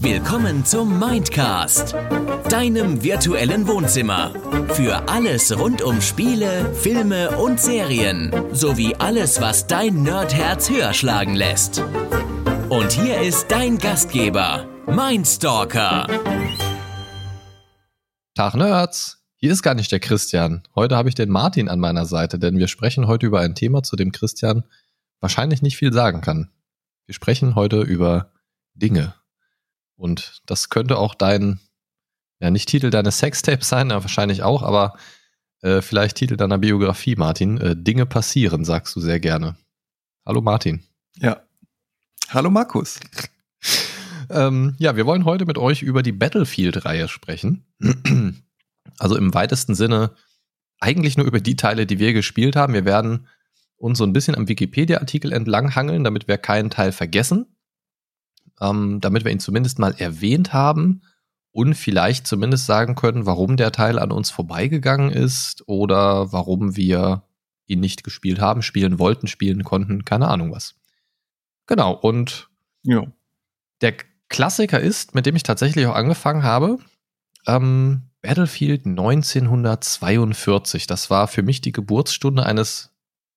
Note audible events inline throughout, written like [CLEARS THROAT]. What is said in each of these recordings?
Willkommen zum Mindcast, deinem virtuellen Wohnzimmer. Für alles rund um Spiele, Filme und Serien, sowie alles, was dein Nerdherz höher schlagen lässt. Und hier ist dein Gastgeber, Mindstalker. Tag Nerds! Hier ist gar nicht der Christian. Heute habe ich den Martin an meiner Seite, denn wir sprechen heute über ein Thema, zu dem Christian wahrscheinlich nicht viel sagen kann. Wir sprechen heute über Dinge. Und das könnte auch dein, ja nicht Titel deines Sextapes sein, ja, wahrscheinlich auch, aber äh, vielleicht Titel deiner Biografie, Martin. Äh, Dinge passieren, sagst du sehr gerne. Hallo Martin. Ja. Hallo Markus. ähm, ja, wir wollen heute mit euch über die Battlefield-Reihe sprechen. also im weitesten Sinne eigentlich nur über die Teile, die wir gespielt haben. Wir werden uns so ein bisschen am Wikipedia-Artikel entlanghangeln, damit wir keinen Teil vergessen ähm, damit wir ihn zumindest mal erwähnt haben und vielleicht zumindest sagen können, warum der Teil an uns vorbeigegangen ist oder warum wir ihn nicht gespielt haben, spielen wollten, spielen konnten, keine Ahnung was. Genau, und ja. der Klassiker ist, mit dem ich tatsächlich auch angefangen habe, ähm, Battlefield 1942. Das war für mich die Geburtsstunde eines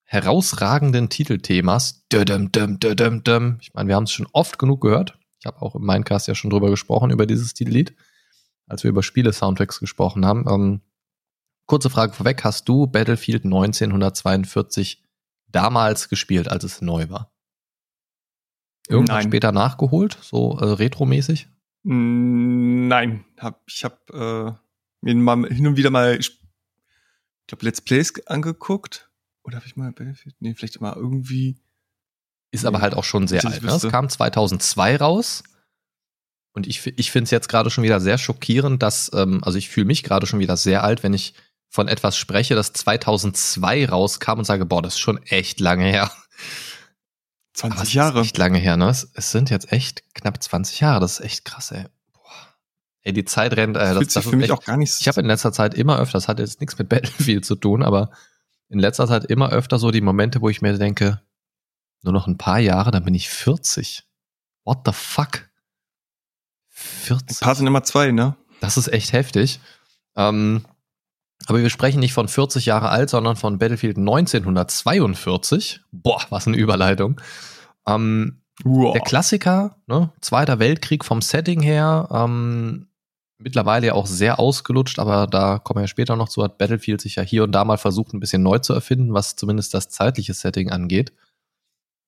herausragenden Titelthemas. Ich meine, wir haben es schon oft genug gehört. Ich habe auch im Minecast ja schon drüber gesprochen, über dieses Titellied, als wir über Spiele-Soundtracks gesprochen haben. Ähm, kurze Frage vorweg, hast du Battlefield 1942 damals gespielt, als es neu war? Irgendwann Nein. später nachgeholt, so äh, retromäßig? Nein, hab, ich habe äh, mir mal hin und wieder mal, ich glaube, Let's Plays angeguckt oder habe ich mal Battlefield? Nee, vielleicht mal irgendwie. Ist aber halt auch schon sehr alt. Ne? Es kam 2002 raus. Und ich, ich finde es jetzt gerade schon wieder sehr schockierend, dass, ähm, also ich fühle mich gerade schon wieder sehr alt, wenn ich von etwas spreche, das 2002 rauskam und sage, boah, das ist schon echt lange her. 20 Jahre. echt lange her, ne? Es, es, sind jetzt echt knapp 20 Jahre. Das ist echt krass, ey. Boah. Ey, die Zeit rennt. Äh, das, das, das für mich echt, auch gar nicht. Ich habe in letzter Zeit immer öfter, das hat jetzt nichts mit Battlefield zu tun, aber in letzter Zeit immer öfter so die Momente, wo ich mir denke, nur noch ein paar Jahre, dann bin ich 40. What the fuck? 40. Ein paar sind immer zwei, ne? Das ist echt heftig. Ähm, aber wir sprechen nicht von 40 Jahre alt, sondern von Battlefield 1942. Boah, was eine Überleitung. Ähm, wow. Der Klassiker, ne? Zweiter Weltkrieg vom Setting her. Ähm, mittlerweile ja auch sehr ausgelutscht, aber da kommen wir später noch zu, hat Battlefield sich ja hier und da mal versucht, ein bisschen neu zu erfinden, was zumindest das zeitliche Setting angeht.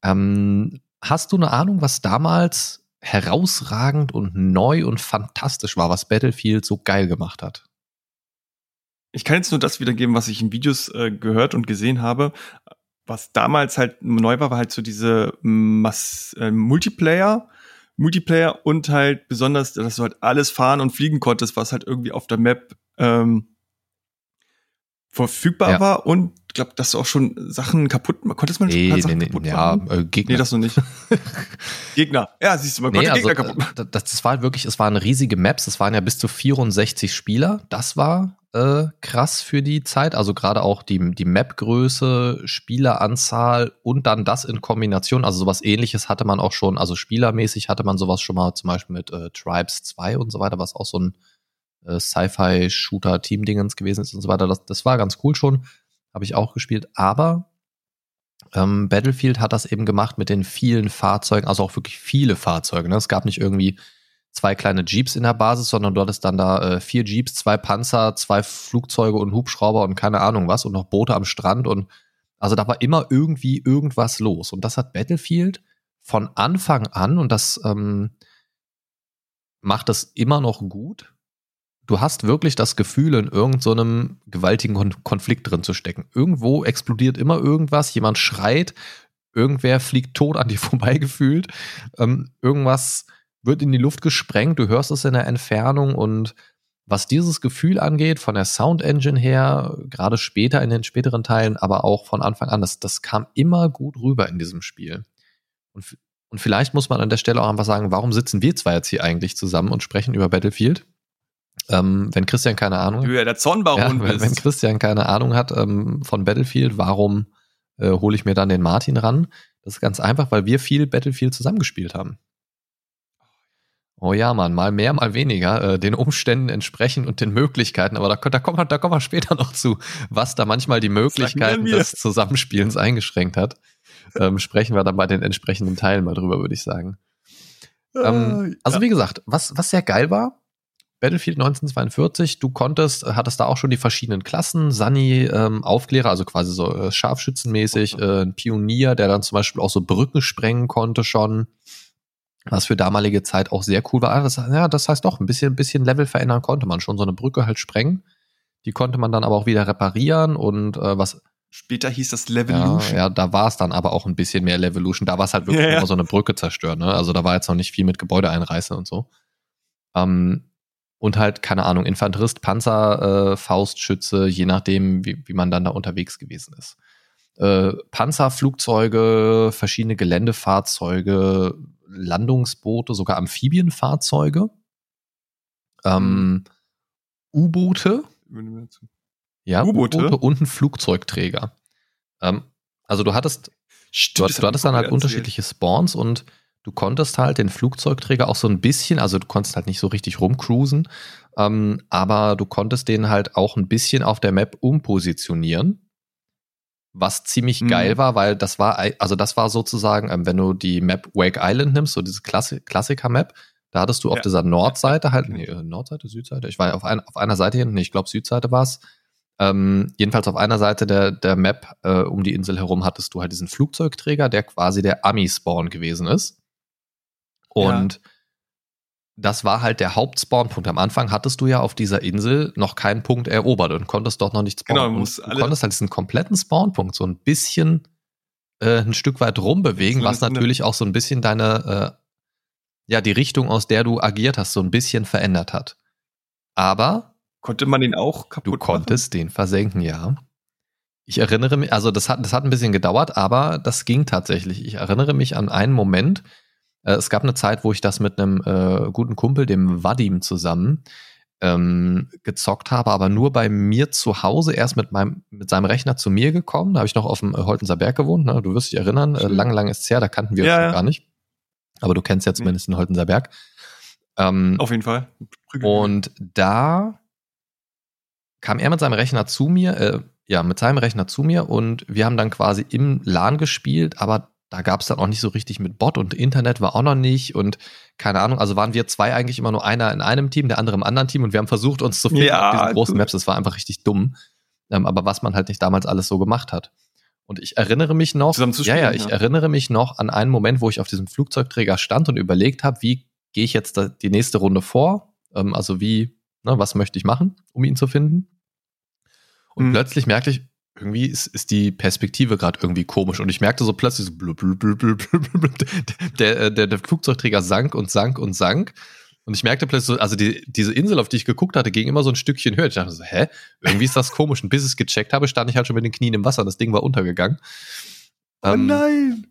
Ähm, hast du eine Ahnung, was damals herausragend und neu und fantastisch war, was Battlefield so geil gemacht hat? Ich kann jetzt nur das wiedergeben, was ich in Videos äh, gehört und gesehen habe. Was damals halt neu war, war halt so diese Mass äh, Multiplayer, Multiplayer und halt besonders, dass du halt alles fahren und fliegen konntest, was halt irgendwie auf der Map ähm, verfügbar ja. war und ich glaube, dass du auch schon Sachen kaputt konntest man nee, nee, Sachen nee, kaputt ja, äh, Gegner. Nee, das noch nicht. [LAUGHS] Gegner. Ja, siehst du, man nee, konnte also, Gegner kaputt machen. Das, das war wirklich, es waren riesige Maps, es waren ja bis zu 64 Spieler. Das war äh, krass für die Zeit. Also gerade auch die, die Map-Größe, Spieleranzahl und dann das in Kombination. Also sowas ähnliches hatte man auch schon, also spielermäßig hatte man sowas schon mal zum Beispiel mit äh, Tribes 2 und so weiter, was auch so ein äh, Sci-Fi-Shooter-Team-Dingens gewesen ist und so weiter. Das, das war ganz cool schon. Habe ich auch gespielt. Aber ähm, Battlefield hat das eben gemacht mit den vielen Fahrzeugen, also auch wirklich viele Fahrzeuge. Ne? Es gab nicht irgendwie zwei kleine Jeeps in der Basis, sondern du hattest dann da äh, vier Jeeps, zwei Panzer, zwei Flugzeuge und Hubschrauber und keine Ahnung was und noch Boote am Strand und also da war immer irgendwie irgendwas los. Und das hat Battlefield von Anfang an und das ähm, macht es immer noch gut. Du hast wirklich das Gefühl, in irgendeinem so gewaltigen Kon Konflikt drin zu stecken. Irgendwo explodiert immer irgendwas, jemand schreit, irgendwer fliegt tot an dir [LAUGHS] vorbeigefühlt, ähm, irgendwas wird in die Luft gesprengt, du hörst es in der Entfernung und was dieses Gefühl angeht, von der Sound Engine her, gerade später in den späteren Teilen, aber auch von Anfang an, das, das kam immer gut rüber in diesem Spiel. Und, und vielleicht muss man an der Stelle auch einfach sagen, warum sitzen wir zwei jetzt hier eigentlich zusammen und sprechen über Battlefield? Ähm, wenn Christian keine Ahnung Du ja der Zornbaron ja, wenn, wenn, Christian keine Ahnung hat ähm, von Battlefield, warum äh, hole ich mir dann den Martin ran. Das ist ganz einfach, weil wir viel Battlefield zusammengespielt haben. Oh ja, Mann, mal mehr, mal weniger, äh, den Umständen entsprechend und den Möglichkeiten. Aber da, da, kommen wir, da kommen wir später [LAUGHS] noch zu, was da manchmal die Möglichkeiten des Zusammenspielens eingeschränkt hat. Ähm, sprechen wir dann bei den entsprechenden Teilen mal drüber, würde ich sagen. Ähm, also ja. wie gesagt, was, was sehr geil war, Battlefield 1942, du konntest, hattest da auch schon die verschiedenen Klassen, Sunny, ähm, Aufklärer, also quasi so äh, scharfschützenmäßig, äh, ein Pionier, der dann zum Beispiel auch so Brücken sprengen konnte schon was für damalige Zeit auch sehr cool war. Ah, das, ja, das heißt doch, ein bisschen, ein bisschen Level verändern konnte man schon. So eine Brücke halt sprengen. Die konnte man dann aber auch wieder reparieren und äh, was. Später hieß das Levolution. Ja, ja da war es dann aber auch ein bisschen mehr Levolution. Da war es halt wirklich ja, ja. nur so eine Brücke zerstören. Ne? Also da war jetzt noch nicht viel mit Gebäude einreißen und so. Ähm, und halt, keine Ahnung, Infanterist, Panzer, äh, Faustschütze, je nachdem, wie, wie man dann da unterwegs gewesen ist. Äh, Panzerflugzeuge, verschiedene Geländefahrzeuge, Landungsboote, sogar Amphibienfahrzeuge, ähm, mhm. U-Boote, ja, U-Boote? Und ein Flugzeugträger. Ähm, also du hattest, Stimmt, du, du hattest dann halt unterschiedliche Spawns und du konntest halt den Flugzeugträger auch so ein bisschen, also du konntest halt nicht so richtig rumcruisen, ähm, aber du konntest den halt auch ein bisschen auf der Map umpositionieren was ziemlich mhm. geil war, weil das war, also das war sozusagen, ähm, wenn du die Map Wake Island nimmst, so diese Klassi Klassiker-Map, da hattest du auf dieser Nordseite halt, nee, äh, Nordseite, Südseite, ich war auf, ein, auf einer Seite hin, nee, ich glaube Südseite war's. Ähm, jedenfalls auf einer Seite der, der Map äh, um die Insel herum hattest du halt diesen Flugzeugträger, der quasi der Ami-Spawn gewesen ist. Und ja das war halt der Hauptspawnpunkt. Am Anfang hattest du ja auf dieser Insel noch keinen Punkt erobert und konntest dort noch nichts spawnen. Genau, du, du konntest halt diesen kompletten Spawnpunkt so ein bisschen äh, ein Stück weit rumbewegen, was natürlich auch so ein bisschen deine, äh, ja, die Richtung, aus der du agiert hast, so ein bisschen verändert hat. Aber konnte man den auch kaputt Du konntest machen? den versenken, ja. Ich erinnere mich, also das hat, das hat ein bisschen gedauert, aber das ging tatsächlich. Ich erinnere mich an einen Moment, äh, es gab eine Zeit, wo ich das mit einem äh, guten Kumpel, dem Vadim, zusammen ähm, gezockt habe, aber nur bei mir zu Hause erst mit meinem mit seinem Rechner zu mir gekommen. Da habe ich noch auf dem Holtenser Berg gewohnt. Ne? Du wirst dich erinnern, äh, lang, lang ist es her, da kannten wir ja, uns ja. gar nicht. Aber du kennst ja zumindest den Holtenser Berg. Ähm, auf jeden Fall. Und da kam er mit seinem Rechner zu mir, äh, ja, mit seinem Rechner zu mir und wir haben dann quasi im LAN gespielt, aber da gab es dann auch nicht so richtig mit Bot und Internet war auch noch nicht und keine Ahnung, also waren wir zwei eigentlich immer nur einer in einem Team, der andere im anderen Team und wir haben versucht, uns zu finden ja, auf diesen großen Maps. Das war einfach richtig dumm. Ähm, aber was man halt nicht damals alles so gemacht hat. Und ich erinnere mich noch, spielen, ja, ja, ich ja. erinnere mich noch an einen Moment, wo ich auf diesem Flugzeugträger stand und überlegt habe, wie gehe ich jetzt die nächste Runde vor? Ähm, also wie, ne, was möchte ich machen, um ihn zu finden? Und mhm. plötzlich merkte ich, irgendwie ist, ist die Perspektive gerade irgendwie komisch. Und ich merkte so plötzlich so blub, blub, blub, blub, blub, der, der, der Flugzeugträger sank und sank und sank. Und ich merkte plötzlich so, also die, diese Insel, auf die ich geguckt hatte, ging immer so ein Stückchen höher. Ich dachte so, hä? Irgendwie ist das komisch. Und bis ich es gecheckt habe, stand ich halt schon mit den Knien im Wasser. Das Ding war untergegangen. Oh ähm, nein!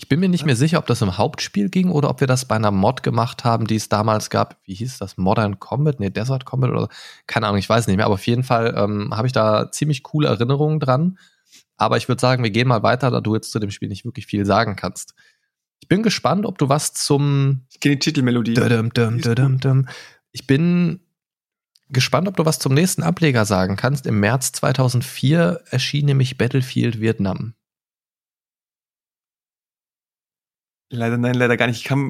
Ich bin mir nicht mehr sicher, ob das im Hauptspiel ging oder ob wir das bei einer Mod gemacht haben, die es damals gab. Wie hieß das? Modern Combat? Nee, Desert Combat oder. Keine Ahnung, ich weiß nicht mehr. Aber auf jeden Fall ähm, habe ich da ziemlich coole Erinnerungen dran. Aber ich würde sagen, wir gehen mal weiter, da du jetzt zu dem Spiel nicht wirklich viel sagen kannst. Ich bin gespannt, ob du was zum. Ich kenne die Titelmelodie. Dum, dum, dum, ich bin gespannt, ob du was zum nächsten Ableger sagen kannst. Im März 2004 erschien nämlich Battlefield Vietnam. Leider nein, leider gar nicht. Ich kam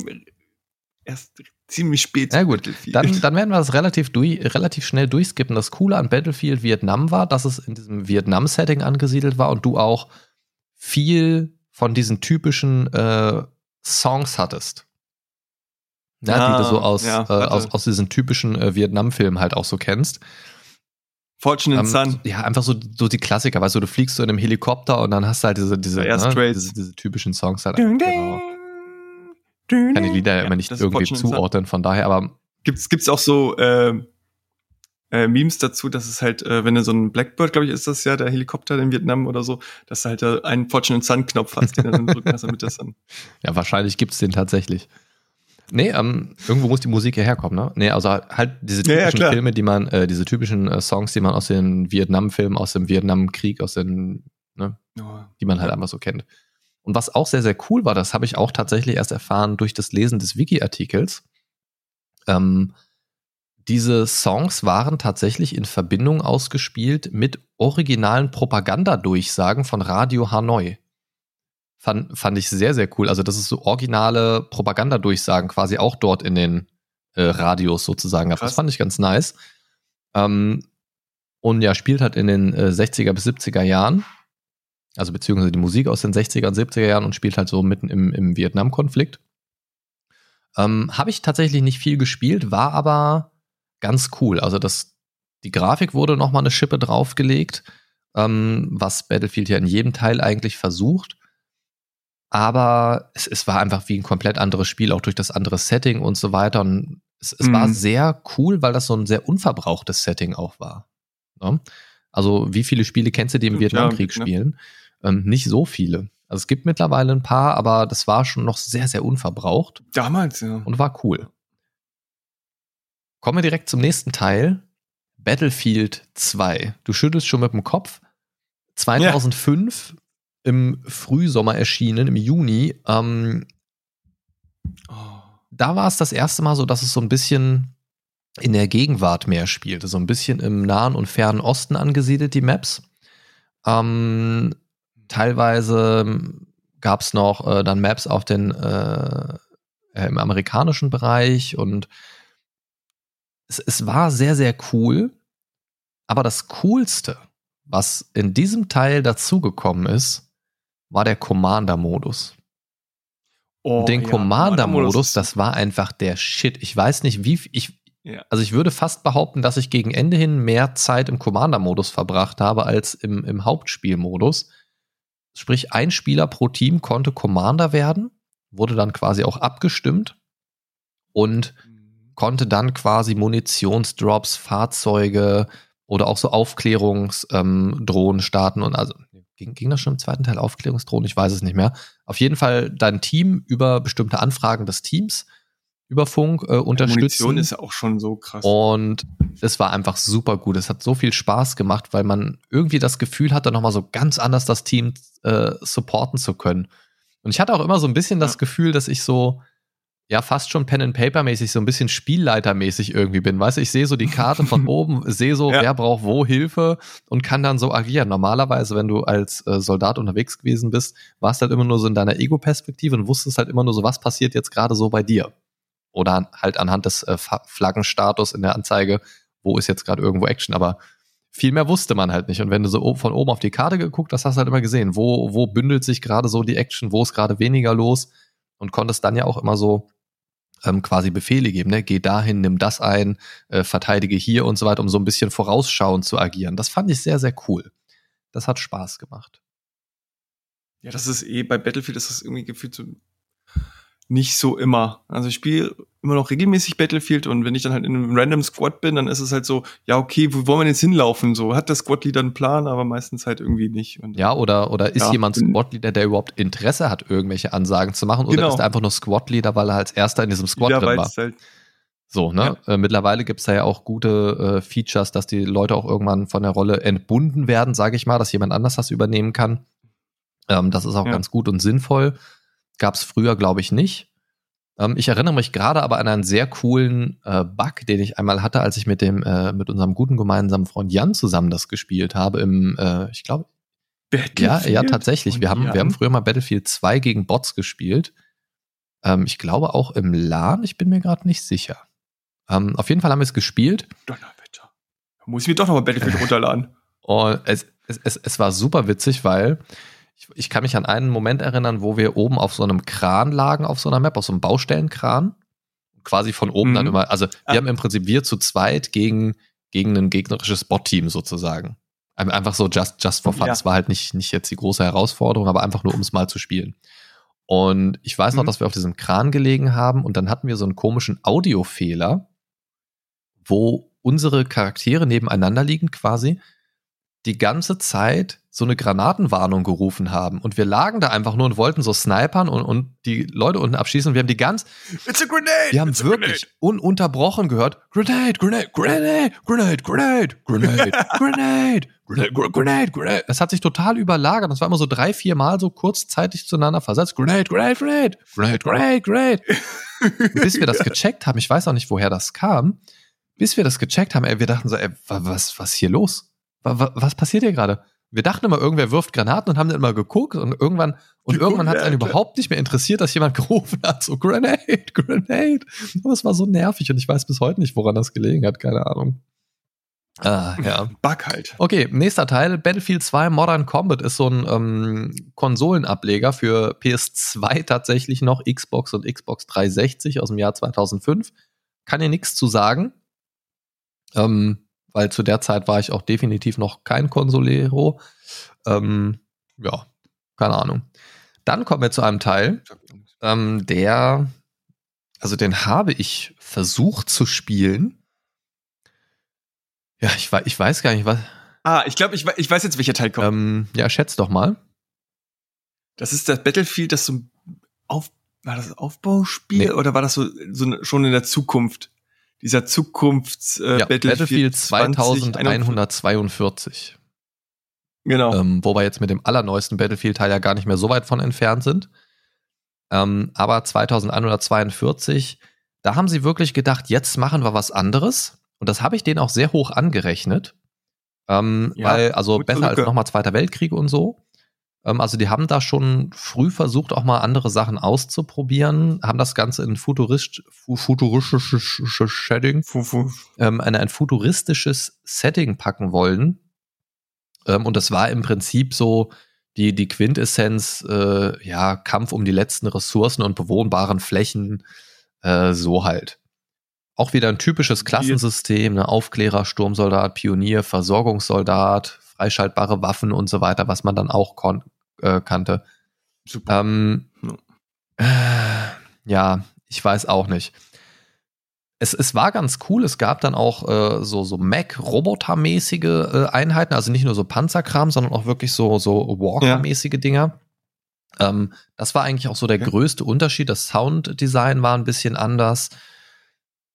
erst ziemlich spät. Ja gut, dann, dann werden wir das relativ, durch, relativ schnell durchskippen. Das Coole an Battlefield Vietnam war, dass es in diesem Vietnam-Setting angesiedelt war und du auch viel von diesen typischen äh, Songs hattest. Ja, ah, die du so aus, ja, äh, aus, aus diesen typischen äh, Vietnam-Filmen halt auch so kennst. Fortune um, Sun. Ja, einfach so, so die Klassiker, weißt du, du fliegst so in einem Helikopter und dann hast du halt diese, diese, ne, diese, diese, typischen Songs halt. Ding, genau kann die Lieder ja immer nicht irgendwie zuordnen, von daher, aber. Gibt's, gibt's auch so, äh, äh, Memes dazu, dass es halt, äh, wenn du so ein Blackbird, glaube ich, ist das ja, der Helikopter in Vietnam oder so, dass du halt äh, einen Fortune Sun Knopf hast, den du dann drücken kannst, damit das dann. [LAUGHS] Ja, wahrscheinlich gibt's den tatsächlich. Nee, ähm, irgendwo muss die Musik ja herkommen, ne? Nee, also halt diese typischen ja, ja, Filme, die man, äh, diese typischen äh, Songs, die man aus den Vietnam-Filmen, aus dem Vietnamkrieg, aus den ne? die man halt einfach so kennt. Und was auch sehr, sehr cool war, das habe ich auch tatsächlich erst erfahren durch das Lesen des Wiki-Artikels. Ähm, diese Songs waren tatsächlich in Verbindung ausgespielt mit originalen Propagandadurchsagen von Radio Hanoi. Fand, fand ich sehr, sehr cool. Also, das ist so originale Propagandadurchsagen quasi auch dort in den äh, Radios sozusagen. Krass. Das fand ich ganz nice. Ähm, und ja, spielt halt in den äh, 60er bis 70er Jahren. Also beziehungsweise die Musik aus den 60er und 70er Jahren und spielt halt so mitten im, im Vietnam-Konflikt. Ähm, Habe ich tatsächlich nicht viel gespielt, war aber ganz cool. Also das, die Grafik wurde nochmal eine Schippe draufgelegt, ähm, was Battlefield ja in jedem Teil eigentlich versucht. Aber es, es war einfach wie ein komplett anderes Spiel, auch durch das andere Setting und so weiter. Und es, es mhm. war sehr cool, weil das so ein sehr unverbrauchtes Setting auch war. Ne? Also, wie viele Spiele kennst du, die im Vietnamkrieg ja, ne? spielen? Ähm, nicht so viele. Also es gibt mittlerweile ein paar, aber das war schon noch sehr, sehr unverbraucht. Damals, ja. Und war cool. Kommen wir direkt zum nächsten Teil. Battlefield 2. Du schüttelst schon mit dem Kopf. 2005 ja. im Frühsommer erschienen, im Juni. Ähm, oh. Da war es das erste Mal so, dass es so ein bisschen in der Gegenwart mehr spielte. So ein bisschen im Nahen und Fernen Osten angesiedelt, die Maps. Ähm, teilweise gab es noch äh, dann Maps auf den äh, im amerikanischen Bereich und es, es war sehr, sehr cool. Aber das Coolste, was in diesem Teil dazugekommen ist, war der Commander-Modus. Oh, den ja, Commander-Modus, das war einfach der Shit. Ich weiß nicht, wie ich. Ja. Also ich würde fast behaupten, dass ich gegen Ende hin mehr Zeit im Commander-Modus verbracht habe als im, im Hauptspielmodus. Sprich, ein Spieler pro Team konnte Commander werden, wurde dann quasi auch abgestimmt und konnte dann quasi Munitionsdrops, Fahrzeuge oder auch so Aufklärungsdrohnen ähm, starten und also ging, ging das schon im zweiten Teil Aufklärungsdrohnen? Ich weiß es nicht mehr. Auf jeden Fall dein Team über bestimmte Anfragen des Teams über Funk äh, unterstützen. Munition ist ja auch schon so krass. Und es war einfach super gut. Es hat so viel Spaß gemacht, weil man irgendwie das Gefühl hatte, nochmal so ganz anders das Team äh, supporten zu können. Und ich hatte auch immer so ein bisschen das Gefühl, dass ich so ja fast schon Pen and Paper mäßig so ein bisschen Spielleitermäßig irgendwie bin. Weißt du, ich sehe so die Karte von [LAUGHS] oben, sehe so, ja. wer braucht wo Hilfe und kann dann so agieren. Normalerweise, wenn du als äh, Soldat unterwegs gewesen bist, warst halt immer nur so in deiner Ego-Perspektive und wusstest halt immer nur so, was passiert jetzt gerade so bei dir. Oder halt anhand des äh, Flaggenstatus in der Anzeige, wo ist jetzt gerade irgendwo Action. Aber viel mehr wusste man halt nicht. Und wenn du so von oben auf die Karte geguckt hast, hast du halt immer gesehen, wo, wo bündelt sich gerade so die Action, wo ist gerade weniger los und konntest dann ja auch immer so ähm, quasi Befehle geben, ne? Geh dahin, nimm das ein, äh, verteidige hier und so weiter, um so ein bisschen vorausschauend zu agieren. Das fand ich sehr, sehr cool. Das hat Spaß gemacht. Ja, das ist eh, bei Battlefield ist das irgendwie gefühlt so nicht so immer. Also ich spiele immer noch regelmäßig Battlefield und wenn ich dann halt in einem random Squad bin, dann ist es halt so, ja, okay, wo wollen wir jetzt hinlaufen? So, hat der Squad-Leader einen Plan, aber meistens halt irgendwie nicht. Und, ja, oder, oder ist ja, jemand Squad-Leader, der überhaupt Interesse hat, irgendwelche Ansagen zu machen, genau. oder ist er einfach nur Squad-Leader, weil er als erster in diesem Squad ja, drin war? Halt so, ne? Ja. Äh, mittlerweile gibt's da ja auch gute äh, Features, dass die Leute auch irgendwann von der Rolle entbunden werden, sage ich mal, dass jemand anders das übernehmen kann. Ähm, das ist auch ganz gut und sinnvoll. Gab's früher, glaube ich, nicht. Ähm, ich erinnere mich gerade aber an einen sehr coolen äh, Bug, den ich einmal hatte, als ich mit dem äh, mit unserem guten gemeinsamen Freund Jan zusammen das gespielt habe im, äh, ich glaube, ja, ja, tatsächlich. Wir haben, wir haben früher mal Battlefield 2 gegen Bots gespielt. Ähm, ich glaube auch im LAN, ich bin mir gerade nicht sicher. Ähm, auf jeden Fall haben wir es gespielt. Donnerwetter. Muss ich mir doch nochmal Battlefield [LAUGHS] runterladen. Und es, es, es, es war super witzig, weil ich, ich kann mich an einen Moment erinnern, wo wir oben auf so einem Kran lagen, auf so einer Map, auf so einem Baustellenkran. Quasi von oben mhm. dann immer, also wir ah. haben im Prinzip wir zu zweit gegen, gegen ein gegnerisches Bot-Team sozusagen. Einfach so just, just for fun. Ja. Das war halt nicht, nicht jetzt die große Herausforderung, aber einfach nur, um es mal zu spielen. Und ich weiß noch, mhm. dass wir auf diesem Kran gelegen haben und dann hatten wir so einen komischen Audiofehler, wo unsere Charaktere nebeneinander liegen quasi die ganze Zeit so eine Granatenwarnung gerufen haben. Und wir lagen da einfach nur und wollten so snipern und, und die Leute unten abschießen. Und wir haben die ganz. It's a grenade! Wir haben wirklich ununterbrochen gehört. Grenade, Grenade, Grenade, Grenade, Grenade, Grenade, Grenade, Grenade, Grenade. Es hat sich total überlagert. Das war immer so drei, vier Mal so kurzzeitig zueinander versetzt. Grenade, Grenade, Grenade, Grenade, Grenade, Grenade. bis wir das gecheckt haben, ich weiß auch nicht, woher das kam, bis wir das gecheckt haben, ey, wir dachten so, ey, was, was hier los? Was, passiert hier gerade? Wir dachten immer, irgendwer wirft Granaten und haben dann immer geguckt und irgendwann, und die irgendwann hat es einen überhaupt nicht mehr interessiert, dass jemand [LAUGHS] gerufen hat, so Grenade, Grenade. Aber es war so nervig und ich weiß bis heute nicht, woran das gelegen hat, keine Ahnung. Ah, ja. [LAUGHS] Bug halt. Okay, nächster Teil. Battlefield 2 Modern Combat ist so ein ähm, Konsolenableger für PS2 tatsächlich noch, Xbox und Xbox 360 aus dem Jahr 2005. Kann ihr nichts zu sagen, ähm, weil zu der Zeit war ich auch definitiv noch kein Konsolero. Ähm, ja, keine Ahnung. Dann kommen wir zu einem Teil, ähm, der, also den habe ich versucht zu spielen ja, ich, ich weiß gar nicht, was. Ah, ich glaube, ich, ich weiß jetzt, welcher Teil kommt. Ähm, ja, schätz doch mal. Das ist das Battlefield, das so auf, war das Aufbauspiel nee. oder war das so, so schon in der Zukunft? Dieser Zukunfts äh, ja, Battlefield, Battlefield 2142. Genau. Ähm, wo wir jetzt mit dem allerneuesten Battlefield-Teil ja gar nicht mehr so weit von entfernt sind. Ähm, aber 2142, da haben sie wirklich gedacht, jetzt machen wir was anderes. Und das habe ich denen auch sehr hoch angerechnet. Ähm, ja, weil, also besser als nochmal Zweiter Weltkrieg und so. Ähm, also die haben da schon früh versucht, auch mal andere Sachen auszuprobieren, haben das Ganze in futuristisch, futuristisches Setting, ähm, in ein futuristisches Setting packen wollen. Ähm, und das war im Prinzip so die, die Quintessenz, äh, ja, Kampf um die letzten Ressourcen und bewohnbaren Flächen, äh, so halt. Auch wieder ein typisches Klassensystem, ne? Aufklärer, Sturmsoldat, Pionier, Versorgungssoldat, freischaltbare Waffen und so weiter, was man dann auch äh, kannte. Super. Ähm, äh, ja, ich weiß auch nicht. Es, es war ganz cool. Es gab dann auch äh, so, so Mac-Roboter-mäßige äh, Einheiten, also nicht nur so Panzerkram, sondern auch wirklich so, so Walker-mäßige ja. Dinger. Ähm, das war eigentlich auch so der okay. größte Unterschied. Das Sounddesign war ein bisschen anders.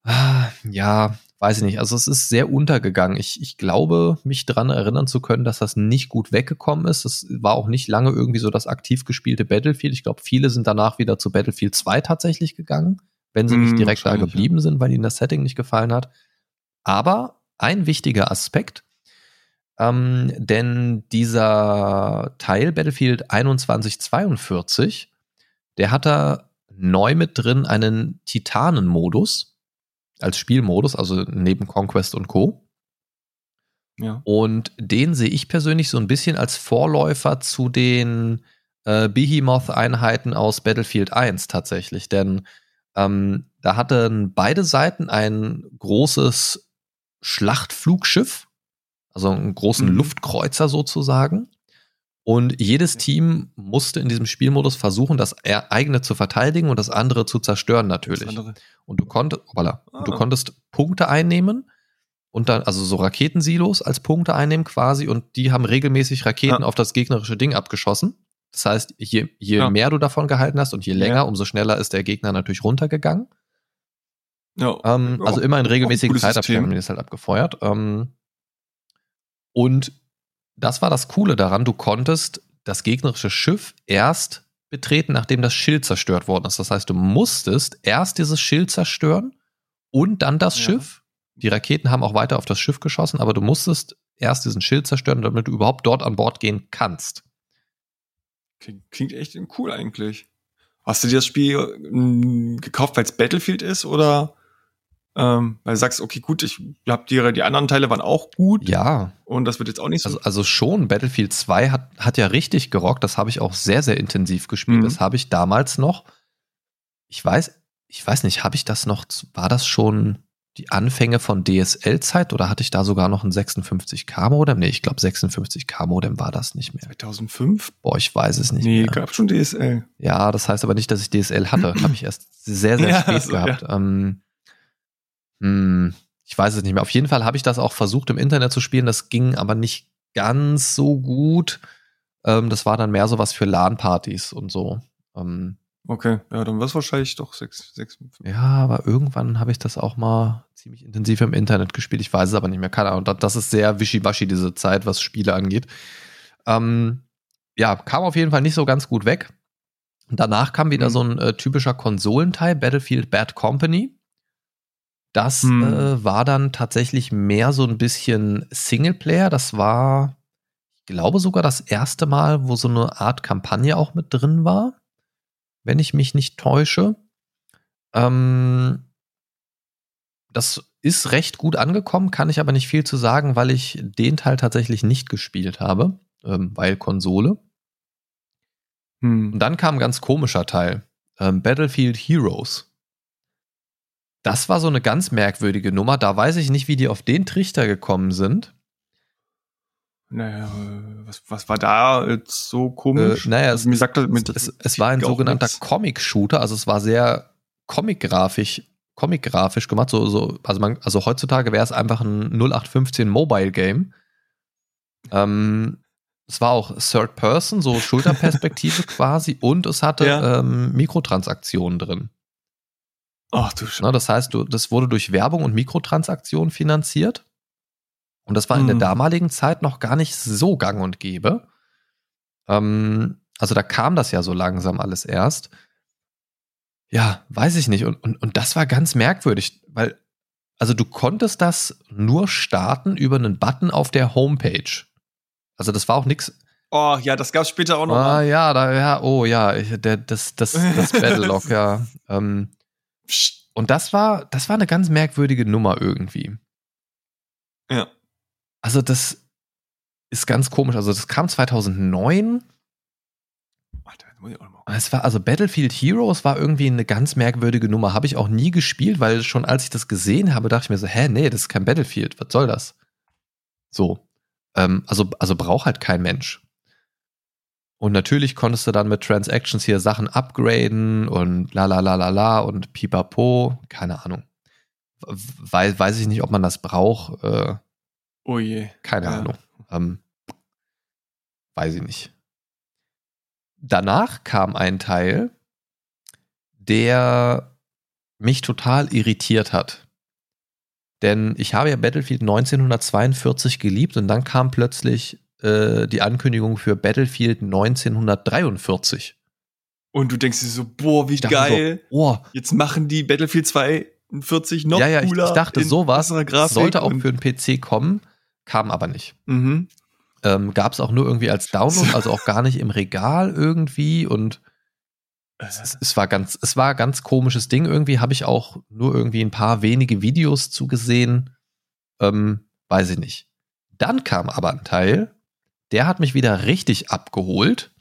Ah, ja, weiß ich nicht. Also es ist sehr untergegangen. Ich, ich glaube, mich daran erinnern zu können, dass das nicht gut weggekommen ist. Es war auch nicht lange irgendwie so das aktiv gespielte Battlefield. Ich glaube, viele sind danach wieder zu Battlefield 2 tatsächlich gegangen, wenn sie nicht mm, direkt da geblieben sind, weil ihnen das Setting nicht gefallen hat. Aber ein wichtiger Aspekt, ähm, denn dieser Teil Battlefield 2142, der hat da neu mit drin einen Titanen-Modus als Spielmodus, also neben Conquest und Co. Ja. Und den sehe ich persönlich so ein bisschen als Vorläufer zu den äh, Behemoth-Einheiten aus Battlefield 1 tatsächlich. Denn ähm, da hatten beide Seiten ein großes Schlachtflugschiff, also einen großen mhm. Luftkreuzer sozusagen. Und jedes Team musste in diesem Spielmodus versuchen, das eigene zu verteidigen und das andere zu zerstören natürlich. Und du, konnt, voilà, ah. du konntest Punkte einnehmen und dann, also so Raketensilos als Punkte einnehmen quasi und die haben regelmäßig Raketen ja. auf das gegnerische Ding abgeschossen. Das heißt, je, je ja. mehr du davon gehalten hast und je länger, ja. umso schneller ist der Gegner natürlich runtergegangen. Ja. Ähm, also immer in regelmäßigen Zeitabständen ist halt abgefeuert. Ähm, und das war das Coole daran, du konntest das gegnerische Schiff erst betreten, nachdem das Schild zerstört worden ist. Das heißt, du musstest erst dieses Schild zerstören und dann das ja. Schiff. Die Raketen haben auch weiter auf das Schiff geschossen, aber du musstest erst diesen Schild zerstören, damit du überhaupt dort an Bord gehen kannst. Klingt, klingt echt cool eigentlich. Hast du dir das Spiel mh, gekauft, weil es Battlefield ist oder ähm, weil du sagst, okay, gut, ich glaube, die, die anderen Teile waren auch gut. Ja. Und das wird jetzt auch nicht so. Also, also schon, Battlefield 2 hat, hat ja richtig gerockt. Das habe ich auch sehr, sehr intensiv gespielt. Mhm. Das habe ich damals noch. Ich weiß, ich weiß nicht, habe ich das noch, war das schon die Anfänge von DSL-Zeit oder hatte ich da sogar noch ein 56K-Modem? Nee, ich glaube 56K-Modem war das nicht mehr. 2005? Boah, ich weiß es nicht nee, mehr. Nee, gab schon DSL. Ja, das heißt aber nicht, dass ich DSL hatte. habe ich erst sehr, sehr [LAUGHS] ja, spät also, gehabt. Ja. Ähm, hm, ich weiß es nicht mehr. Auf jeden Fall habe ich das auch versucht im Internet zu spielen. Das ging aber nicht ganz so gut. Ähm, das war dann mehr so was für LAN-Partys und so. Ähm, Okay, ja, dann war es wahrscheinlich doch 6, 6, 5. Ja, aber irgendwann habe ich das auch mal ziemlich intensiv im Internet gespielt. Ich weiß es aber nicht mehr. Keine Ahnung. Das ist sehr wischiwaschi, diese Zeit, was Spiele angeht. Ähm, ja, kam auf jeden Fall nicht so ganz gut weg. Danach kam wieder mhm. so ein äh, typischer Konsolenteil, Battlefield Bad Company. Das mhm. äh, war dann tatsächlich mehr so ein bisschen Singleplayer. Das war, ich glaube, sogar das erste Mal, wo so eine Art Kampagne auch mit drin war wenn ich mich nicht täusche. Ähm, das ist recht gut angekommen, kann ich aber nicht viel zu sagen, weil ich den Teil tatsächlich nicht gespielt habe, ähm, weil Konsole. Hm. Und dann kam ein ganz komischer Teil, ähm, Battlefield Heroes. Das war so eine ganz merkwürdige Nummer. Da weiß ich nicht, wie die auf den Trichter gekommen sind. Naja, was, was war da jetzt so komisch? Äh, naja, also, mir sagt das, mit, es, es war ein sogenannter Comic-Shooter, also es war sehr comic-grafisch comic-grafisch gemacht. So, so, also, man, also heutzutage wäre es einfach ein 0815 Mobile-Game. Ähm, es war auch Third Person, so Schulterperspektive [LAUGHS] quasi, und es hatte ja. ähm, Mikrotransaktionen drin. Ach du Scheiße. Das heißt, du, das wurde durch Werbung und Mikrotransaktionen finanziert. Und das war in der mhm. damaligen Zeit noch gar nicht so gang und gäbe. Ähm, also da kam das ja so langsam alles erst. Ja, weiß ich nicht. Und, und, und das war ganz merkwürdig, weil, also du konntest das nur starten über einen Button auf der Homepage. Also das war auch nichts. Oh ja, das gab es später auch noch. Ah mal. ja, da, ja, oh ja, der, das, das, das [LAUGHS] Battlelog, ja. Ähm, und das war, das war eine ganz merkwürdige Nummer irgendwie. Ja. Also das ist ganz komisch. Also das kam 2009. Es war also Battlefield Heroes war irgendwie eine ganz merkwürdige Nummer. Habe ich auch nie gespielt, weil schon als ich das gesehen habe, dachte ich mir so, hä, nee, das ist kein Battlefield. Was soll das? So. Ähm, also, also braucht halt kein Mensch. Und natürlich konntest du dann mit Transactions hier Sachen upgraden und la la la la la und pipapo. Keine Ahnung. Weiß, weiß ich nicht, ob man das braucht. Äh, Oh je. Keine ja. Ahnung. Ähm, weiß ich nicht. Danach kam ein Teil, der mich total irritiert hat. Denn ich habe ja Battlefield 1942 geliebt und dann kam plötzlich äh, die Ankündigung für Battlefield 1943. Und du denkst dir so, boah, wie geil. So, oh. Jetzt machen die Battlefield 42 noch ja, ja, cooler. Ich, ich dachte, sowas sollte auch für den PC kommen. Kam aber nicht. Mhm. Ähm, Gab es auch nur irgendwie als Download, [LAUGHS] also auch gar nicht im Regal irgendwie und es, es, war ganz, es war ganz komisches Ding. Irgendwie habe ich auch nur irgendwie ein paar wenige Videos zugesehen. Ähm, weiß ich nicht. Dann kam aber ein Teil, der hat mich wieder richtig abgeholt.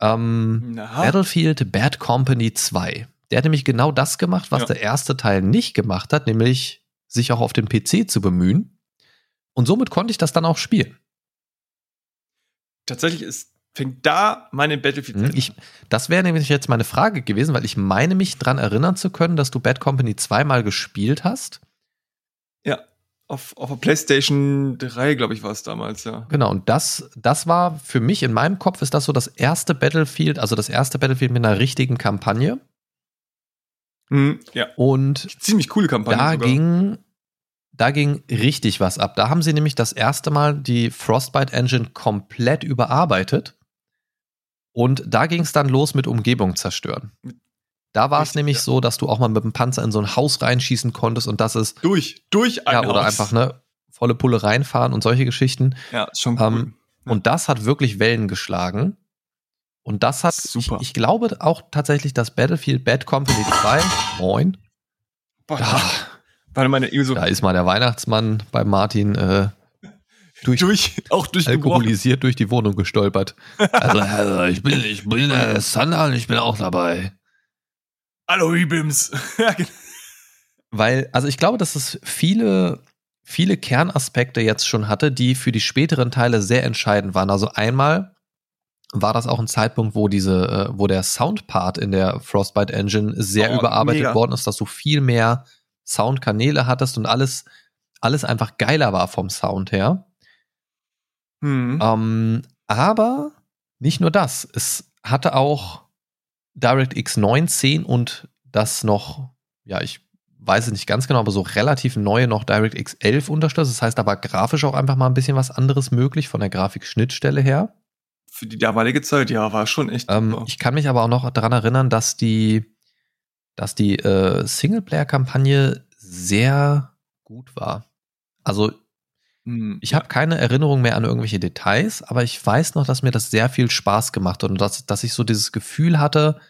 Ähm, Battlefield Bad Company 2. Der hat nämlich genau das gemacht, was ja. der erste Teil nicht gemacht hat, nämlich sich auch auf den PC zu bemühen. Und somit konnte ich das dann auch spielen. Tatsächlich ist, fängt da meine Battlefield an. Ich, das wäre nämlich jetzt meine Frage gewesen, weil ich meine mich daran erinnern zu können, dass du Bad Company zweimal gespielt hast. Ja, auf, auf der PlayStation 3, glaube ich, war es damals, ja. Genau, und das, das war für mich in meinem Kopf ist das so das erste Battlefield, also das erste Battlefield mit einer richtigen Kampagne. Mhm, ja. Und ziemlich coole Kampagne. Da sogar. ging da ging richtig was ab. Da haben sie nämlich das erste Mal die Frostbite Engine komplett überarbeitet. Und da ging es dann los mit Umgebung zerstören. Da war es nämlich ja. so, dass du auch mal mit dem Panzer in so ein Haus reinschießen konntest und das ist. Durch, durch ein Ja, oder Haus. einfach, ne, volle Pulle reinfahren und solche Geschichten. Ja, ist schon cool. Ähm, ja. Und das hat wirklich Wellen geschlagen. Und das hat, Super. Ich, ich glaube auch tatsächlich, dass Battlefield Bad Company 2, moin. Boah, da, Warte meine so da ist mal der Weihnachtsmann bei Martin äh, durch, durch, auch durch alkoholisiert durch die Wohnung gestolpert. Also, also ich bin, ich bin der Sander und ich bin auch dabei. [LAUGHS] Genau. Weil, also ich glaube, dass es viele, viele Kernaspekte jetzt schon hatte, die für die späteren Teile sehr entscheidend waren. Also einmal war das auch ein Zeitpunkt, wo diese, äh, wo der Soundpart in der Frostbite Engine sehr oh, überarbeitet mega. worden ist, dass du viel mehr Soundkanäle hattest und alles, alles einfach geiler war vom Sound her. Mhm. Ähm, aber nicht nur das. Es hatte auch DirectX 9, 10 und das noch, ja, ich weiß es nicht ganz genau, aber so relativ neue noch DirectX 11 unterstützt. Das heißt, da war grafisch auch einfach mal ein bisschen was anderes möglich von der Grafikschnittstelle her. Für die damalige Zeit, ja, war schon echt. Ähm, ich kann mich aber auch noch daran erinnern, dass die, dass die äh, Singleplayer-Kampagne sehr gut war. Also ich habe keine Erinnerung mehr an irgendwelche Details, aber ich weiß noch, dass mir das sehr viel Spaß gemacht hat und dass, dass ich so dieses Gefühl hatte,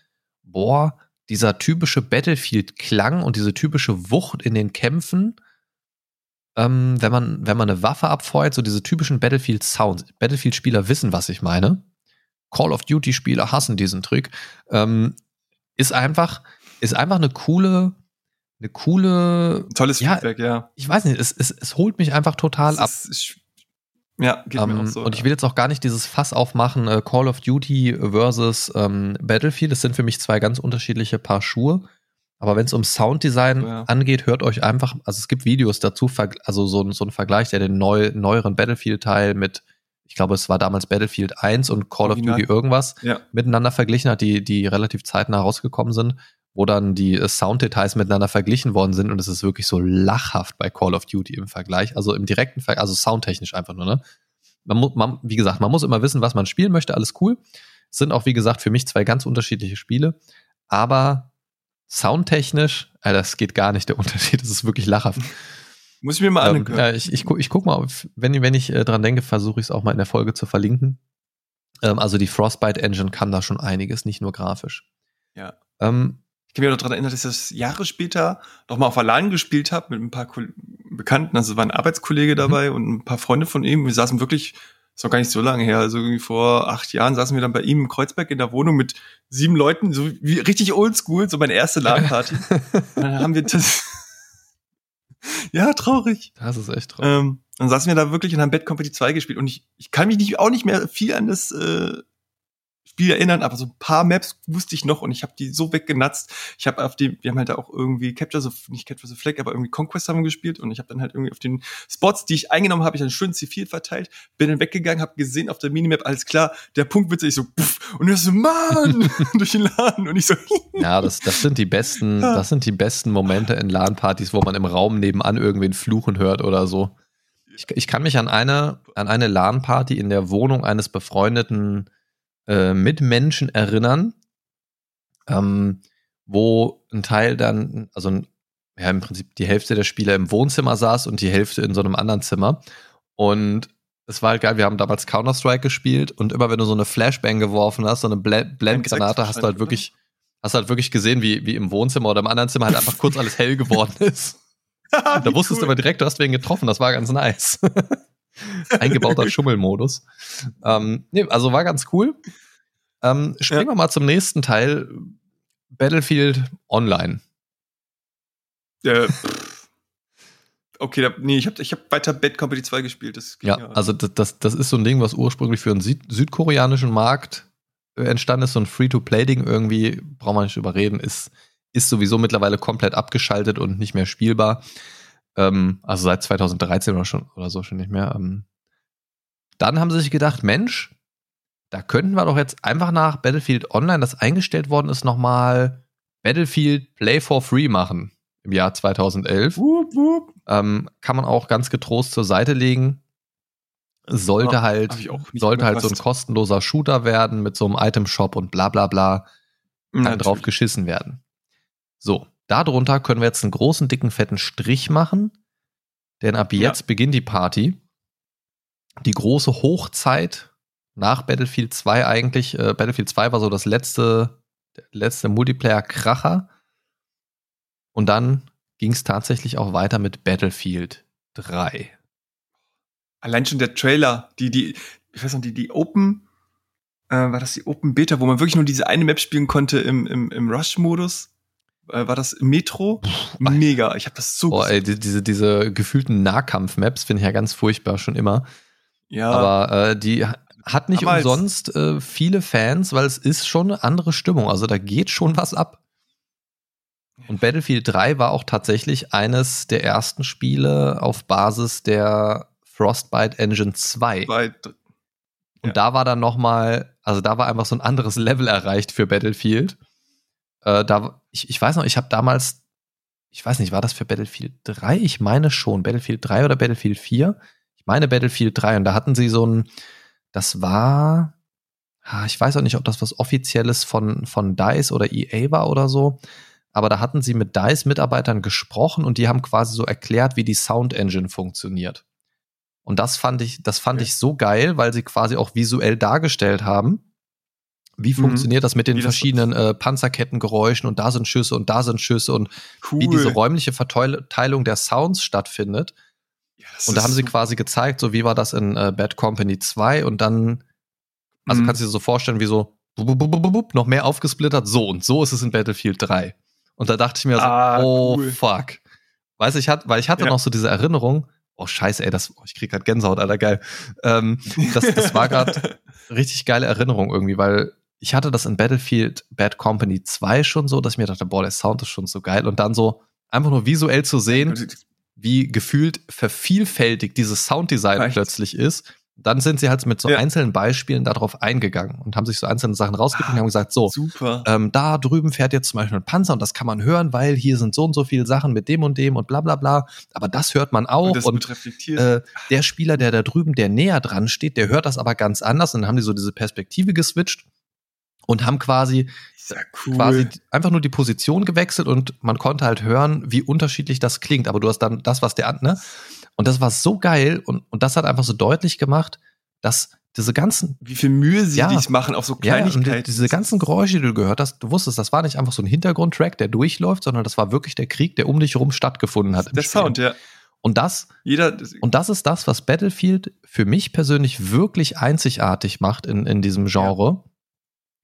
boah, dieser typische Battlefield-Klang und diese typische Wucht in den Kämpfen, ähm, wenn, man, wenn man eine Waffe abfeuert, so diese typischen Battlefield-Sounds. Battlefield-Spieler wissen, was ich meine. Call of Duty-Spieler hassen diesen Trick. Ähm, ist einfach, ist einfach eine coole, eine coole. Tolles ja, Feedback, ja. Ich weiß nicht, es, es, es holt mich einfach total es ab. Ist, ja, geht ähm, mir auch so. Und ich will jetzt auch gar nicht dieses Fass aufmachen, äh, Call of Duty versus ähm, Battlefield. Das sind für mich zwei ganz unterschiedliche Paar Schuhe. Aber wenn es um Sounddesign ja. angeht, hört euch einfach, also es gibt Videos dazu, also so, so ein Vergleich, der den neu, neueren Battlefield-Teil mit, ich glaube, es war damals Battlefield 1 und Call Original. of Duty irgendwas ja. miteinander verglichen hat, die, die relativ zeitnah rausgekommen sind, wo dann die äh, Sounddetails miteinander verglichen worden sind und es ist wirklich so lachhaft bei Call of Duty im Vergleich, also im direkten Vergleich, also soundtechnisch einfach nur, ne? Man muss, man, wie gesagt, man muss immer wissen, was man spielen möchte, alles cool. Es sind auch, wie gesagt, für mich zwei ganz unterschiedliche Spiele, aber soundtechnisch, äh, das geht gar nicht, der [LAUGHS] Unterschied, das ist wirklich lachhaft. Muss ich mir mal ähm, angucken. Ja, ich, ich, guck, ich guck mal, wenn, wenn ich äh, dran denke, versuche ich es auch mal in der Folge zu verlinken. Ähm, also die Frostbite Engine kann da schon einiges, nicht nur grafisch. Ja. Ähm, kann mich auch daran erinnern, dass ich das Jahre später noch mal auf Alan gespielt habe mit ein paar Bekannten. Also war ein Arbeitskollege mhm. dabei und ein paar Freunde von ihm. Wir saßen wirklich ist noch gar nicht so lange her, also irgendwie vor acht Jahren saßen wir dann bei ihm in Kreuzberg in der Wohnung mit sieben Leuten, so wie richtig oldschool, so meine erste LAN-Party. [LAUGHS] und dann haben wir das. [LAUGHS] ja, traurig. Das ist echt traurig. Ähm, dann saßen wir da wirklich und haben Bad Company 2 gespielt und ich, ich kann mich nicht, auch nicht mehr viel an das äh, Spiel erinnern, aber so ein paar Maps wusste ich noch und ich habe die so weggenatzt. Ich habe auf dem, wir haben halt auch irgendwie Capture the, nicht Capture the Flag, aber irgendwie Conquest haben wir gespielt und ich habe dann halt irgendwie auf den Spots, die ich eingenommen habe, ich dann schön C4 verteilt, bin dann weggegangen, habe gesehen auf der Minimap, alles klar, der Punkt wird sich so, puff, und er so, Mann, [LAUGHS] [LAUGHS] durch den Laden und ich so. [LAUGHS] ja, das, das sind die besten, das sind die besten Momente in LAN-Partys, wo man im Raum nebenan irgendwen fluchen hört oder so. Ich, ich kann mich an eine, an eine LAN-Party in der Wohnung eines befreundeten äh, Mitmenschen erinnern, ähm, wo ein Teil dann, also ja, im Prinzip die Hälfte der Spieler im Wohnzimmer saß und die Hälfte in so einem anderen Zimmer. Und es war halt geil, wir haben damals Counter-Strike gespielt und immer wenn du so eine Flashbang geworfen hast, so eine Blendgranate, hast du halt wirklich, hast halt wirklich gesehen, wie, wie im Wohnzimmer oder im anderen Zimmer halt einfach kurz alles hell geworden [LAUGHS] ist. da wusstest cool. du aber direkt, du hast wen getroffen, das war ganz nice. [LAUGHS] [LAUGHS] Eingebauter Schummelmodus. Ähm, nee, also war ganz cool. Ähm, springen ja. wir mal zum nächsten Teil. Battlefield Online. Äh, okay, da, nee, ich habe ich hab weiter Bad Company 2 gespielt. Das ja, ja, also das, das, das ist so ein Ding, was ursprünglich für einen Süd südkoreanischen Markt äh, entstanden ist, so ein Free-to-Play-Ding irgendwie, braucht man nicht überreden, ist, ist sowieso mittlerweile komplett abgeschaltet und nicht mehr spielbar. Ähm, also seit 2013 oder schon oder so schon nicht mehr. Ähm, dann haben sie sich gedacht, Mensch, da könnten wir doch jetzt einfach nach Battlefield Online, das eingestellt worden ist, nochmal Battlefield Play for Free machen im Jahr 2011. Wup, wup. Ähm, kann man auch ganz getrost zur Seite legen. Sollte ja, halt, sollte halt so ein kostenloser Shooter werden mit so einem Item-Shop und bla bla bla. Kann drauf geschissen werden. So, Darunter können wir jetzt einen großen, dicken, fetten Strich machen, denn ab jetzt ja. beginnt die Party. Die große Hochzeit nach Battlefield 2 eigentlich. Äh, Battlefield 2 war so das letzte, letzte Multiplayer-Kracher. Und dann ging es tatsächlich auch weiter mit Battlefield 3. Allein schon der Trailer, die, die, ich weiß noch, die, die Open, äh, war das die Open Beta, wo man wirklich nur diese eine Map spielen konnte im, im, im Rush-Modus? Äh, war das Metro? Mega. Ich habe das so. Oh, ey, die, diese, diese gefühlten Nahkampf-Maps finde ich ja ganz furchtbar schon immer. Ja. Aber äh, die hat nicht Damals. umsonst äh, viele Fans, weil es ist schon eine andere Stimmung. Also da geht schon was ab. Und Battlefield 3 war auch tatsächlich eines der ersten Spiele auf Basis der Frostbite Engine 2. Bei, und ja. da war dann noch mal, also da war einfach so ein anderes Level erreicht für Battlefield Äh, da, ich, ich weiß noch, ich habe damals, ich weiß nicht, war das für Battlefield 3? Ich meine schon, Battlefield 3 oder Battlefield 4? Ich meine Battlefield 3 und da hatten sie so ein, das war, ich weiß auch nicht, ob das was Offizielles von, von DICE oder EA war oder so, aber da hatten sie mit DICE-Mitarbeitern gesprochen und die haben quasi so erklärt, wie die Sound Engine funktioniert. Und das fand ich, das fand okay. ich so geil, weil sie quasi auch visuell dargestellt haben, wie mhm. funktioniert das mit den verschiedenen äh, Panzerkettengeräuschen und da sind Schüsse und da sind Schüsse und cool. wie diese räumliche Verteilung der Sounds stattfindet. Ja, und da haben sie so quasi gezeigt, so wie war das in äh, Bad Company 2 und dann, also mhm. kannst du dir so vorstellen, wie so noch mehr aufgesplittert, so und so ist es in Battlefield 3. Und da dachte ich mir so, ah, oh cool. fuck. Weiß ich, hat, weil ich hatte ja. noch so diese Erinnerung, oh scheiße, ey, das, oh, ich krieg grad Gänsehaut, Alter, geil. Ähm, das, das war gerade [LAUGHS] richtig geile Erinnerung irgendwie, weil ich hatte das in Battlefield Bad Company 2 schon so, dass ich mir dachte, boah, der Sound ist schon so geil. Und dann so einfach nur visuell zu sehen, wie gefühlt vervielfältigt dieses Sounddesign Echt? plötzlich ist dann sind sie halt mit so ja. einzelnen Beispielen darauf eingegangen und haben sich so einzelne Sachen rausgegeben und haben gesagt, so, super. Ähm, da drüben fährt jetzt zum Beispiel ein Panzer und das kann man hören, weil hier sind so und so viele Sachen mit dem und dem und bla bla bla. Aber das hört man auch. Und, und äh, der Spieler, der da drüben, der näher dran steht, der hört das aber ganz anders. Und dann haben die so diese Perspektive geswitcht und haben quasi, ja cool. quasi einfach nur die Position gewechselt und man konnte halt hören, wie unterschiedlich das klingt. Aber du hast dann das, was der, ne? Und das war so geil und, und das hat einfach so deutlich gemacht, dass diese ganzen. Wie viel Mühe sie ja, dies machen, auch so Kleinigkeiten. Ja, diese ganzen Geräusche, die du gehört hast, du wusstest, das war nicht einfach so ein Hintergrundtrack, der durchläuft, sondern das war wirklich der Krieg, der um dich herum stattgefunden hat. Der Sound, ja. Und das, Jeder, und das ist das, was Battlefield für mich persönlich wirklich einzigartig macht in, in diesem Genre. Ja.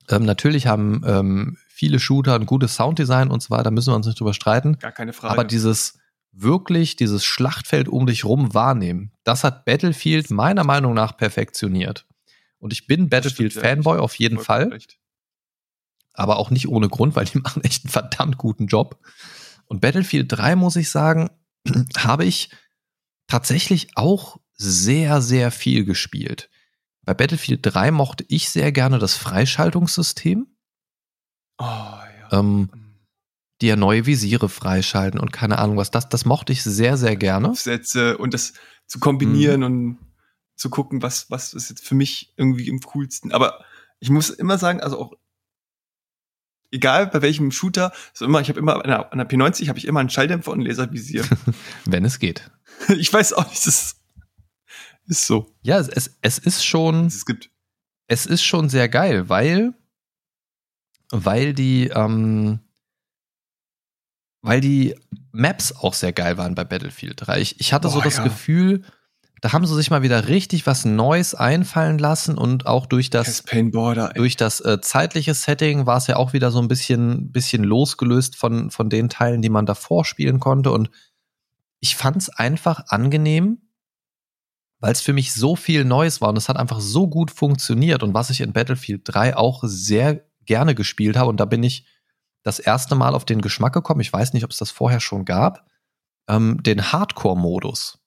Ähm, natürlich haben ähm, viele Shooter ein gutes Sounddesign und so weiter, müssen wir uns nicht drüber streiten. Gar keine Frage. Aber dieses, wirklich dieses Schlachtfeld um dich rum wahrnehmen. Das hat Battlefield meiner Meinung nach perfektioniert. Und ich bin Battlefield-Fanboy auf jeden Fall. Recht. Aber auch nicht ohne Grund, weil die [LAUGHS] machen echt einen verdammt guten Job. Und Battlefield 3, muss ich sagen, [CLEARS THROAT] habe ich tatsächlich auch sehr, sehr viel gespielt. Bei Battlefield 3 mochte ich sehr gerne das Freischaltungssystem. Oh, ja. Ähm, mhm die ja neue Visiere freischalten und keine Ahnung was. Das, das mochte ich sehr, sehr gerne. Aufsätze und das zu kombinieren mhm. und zu gucken, was, was ist jetzt für mich irgendwie im coolsten. Aber ich muss immer sagen, also auch egal bei welchem Shooter, so immer, ich habe immer an der, an der P90 habe ich immer einen Schalldämpfer und ein Laservisier. [LAUGHS] Wenn es geht. [LAUGHS] Ich weiß auch nicht, das ist so. Ja, es, es ist schon. Es gibt. Es ist schon sehr geil, weil, weil die, ähm, weil die Maps auch sehr geil waren bei Battlefield 3. Ich, ich hatte Boah, so das ja. Gefühl, da haben sie sich mal wieder richtig was Neues einfallen lassen und auch durch das, Border, durch das äh, zeitliche Setting war es ja auch wieder so ein bisschen, bisschen losgelöst von, von den Teilen, die man davor spielen konnte. Und ich fand es einfach angenehm, weil es für mich so viel Neues war und es hat einfach so gut funktioniert. Und was ich in Battlefield 3 auch sehr gerne gespielt habe, und da bin ich das erste Mal auf den Geschmack gekommen, ich weiß nicht, ob es das vorher schon gab, ähm, den Hardcore-Modus.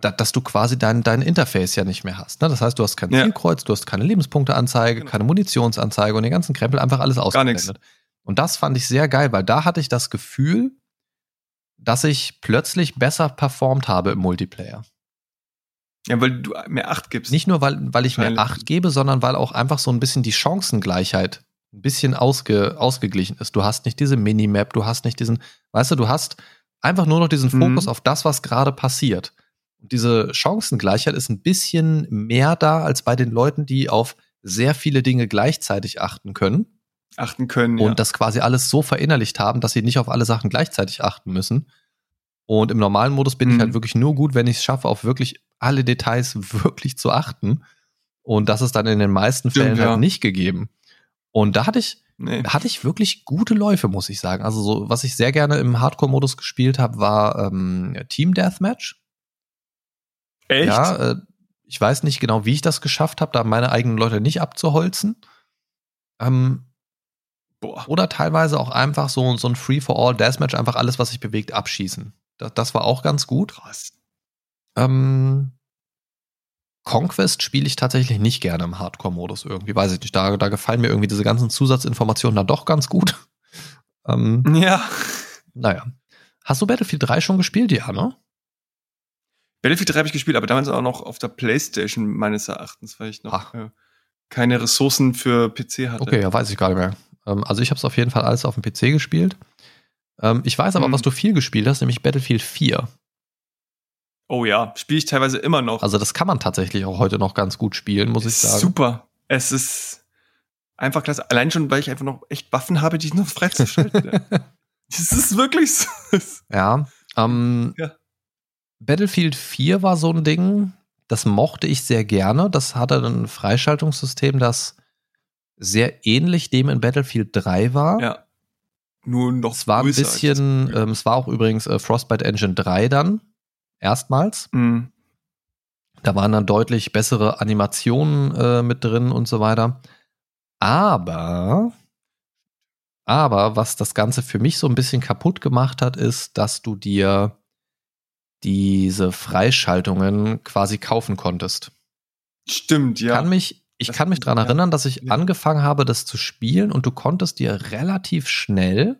Da, dass du quasi dein, dein Interface ja nicht mehr hast. Ne? Das heißt, du hast kein ja. Zielkreuz, du hast keine Lebenspunkteanzeige, genau. keine Munitionsanzeige und den ganzen Krempel einfach alles ausgeblendet. Und das fand ich sehr geil, weil da hatte ich das Gefühl, dass ich plötzlich besser performt habe im Multiplayer. Ja, weil du mehr Acht gibst. Nicht nur, weil, weil ich mehr Acht gebe, sondern weil auch einfach so ein bisschen die Chancengleichheit ein bisschen ausge, ausgeglichen ist. Du hast nicht diese Minimap, du hast nicht diesen, weißt du, du hast einfach nur noch diesen mhm. Fokus auf das, was gerade passiert. Und diese Chancengleichheit ist ein bisschen mehr da als bei den Leuten, die auf sehr viele Dinge gleichzeitig achten können. Achten können. Und ja. das quasi alles so verinnerlicht haben, dass sie nicht auf alle Sachen gleichzeitig achten müssen. Und im normalen Modus bin mhm. ich halt wirklich nur gut, wenn ich es schaffe, auf wirklich alle Details [LAUGHS] wirklich zu achten. Und das ist dann in den meisten Fällen Stimmt, halt ja. nicht gegeben. Und da hatte ich, nee. hatte ich wirklich gute Läufe, muss ich sagen. Also so, was ich sehr gerne im Hardcore-Modus gespielt habe, war ähm, Team Deathmatch. Echt? Ja, äh, ich weiß nicht genau, wie ich das geschafft habe, da meine eigenen Leute nicht abzuholzen. Ähm, Boah. Oder teilweise auch einfach so, so ein Free-for-All-Deathmatch, einfach alles, was sich bewegt, abschießen. Das, das war auch ganz gut. Krass. Ähm, Conquest spiele ich tatsächlich nicht gerne im Hardcore-Modus irgendwie, weiß ich nicht. Da, da gefallen mir irgendwie diese ganzen Zusatzinformationen dann doch ganz gut. [LAUGHS] Ähm, ja. Naja. Hast du Battlefield 3 schon gespielt? Ja, ne? Battlefield 3 habe ich gespielt, aber damals auch noch auf der Playstation meines Erachtens, weil ich noch äh, keine Ressourcen für PC hatte. Okay, ja, weiß ich gar nicht mehr. Ähm, also ich habe es auf jeden Fall alles auf dem PC gespielt. Ähm, ich weiß aber, hm. was du viel gespielt hast, nämlich Battlefield 4. Oh ja, spiele ich teilweise immer noch. Also das kann man tatsächlich auch heute noch ganz gut spielen, muss ich sagen. Super. Es ist einfach klasse. Allein schon, weil ich einfach noch echt Waffen habe, die ich noch freizuschalten. das [LAUGHS] ist wirklich so. Ja, ähm, ja. Battlefield 4 war so ein Ding, das mochte ich sehr gerne. Das hatte ein Freischaltungssystem, das sehr ähnlich dem in Battlefield 3 war. Ja. Nur noch. Es war ein bisschen, ähm, es war auch übrigens äh, Frostbite Engine 3 dann erstmals. Mhm. Da waren dann deutlich bessere Animationen äh, mit drin und so weiter. Aber, aber was das Ganze für mich so ein bisschen kaputt gemacht hat, ist, dass du dir diese Freischaltungen quasi kaufen konntest. Stimmt, ja. Kann mich, ich das kann mich daran erinnern, dass ich ja. angefangen habe, das zu spielen und du konntest dir relativ schnell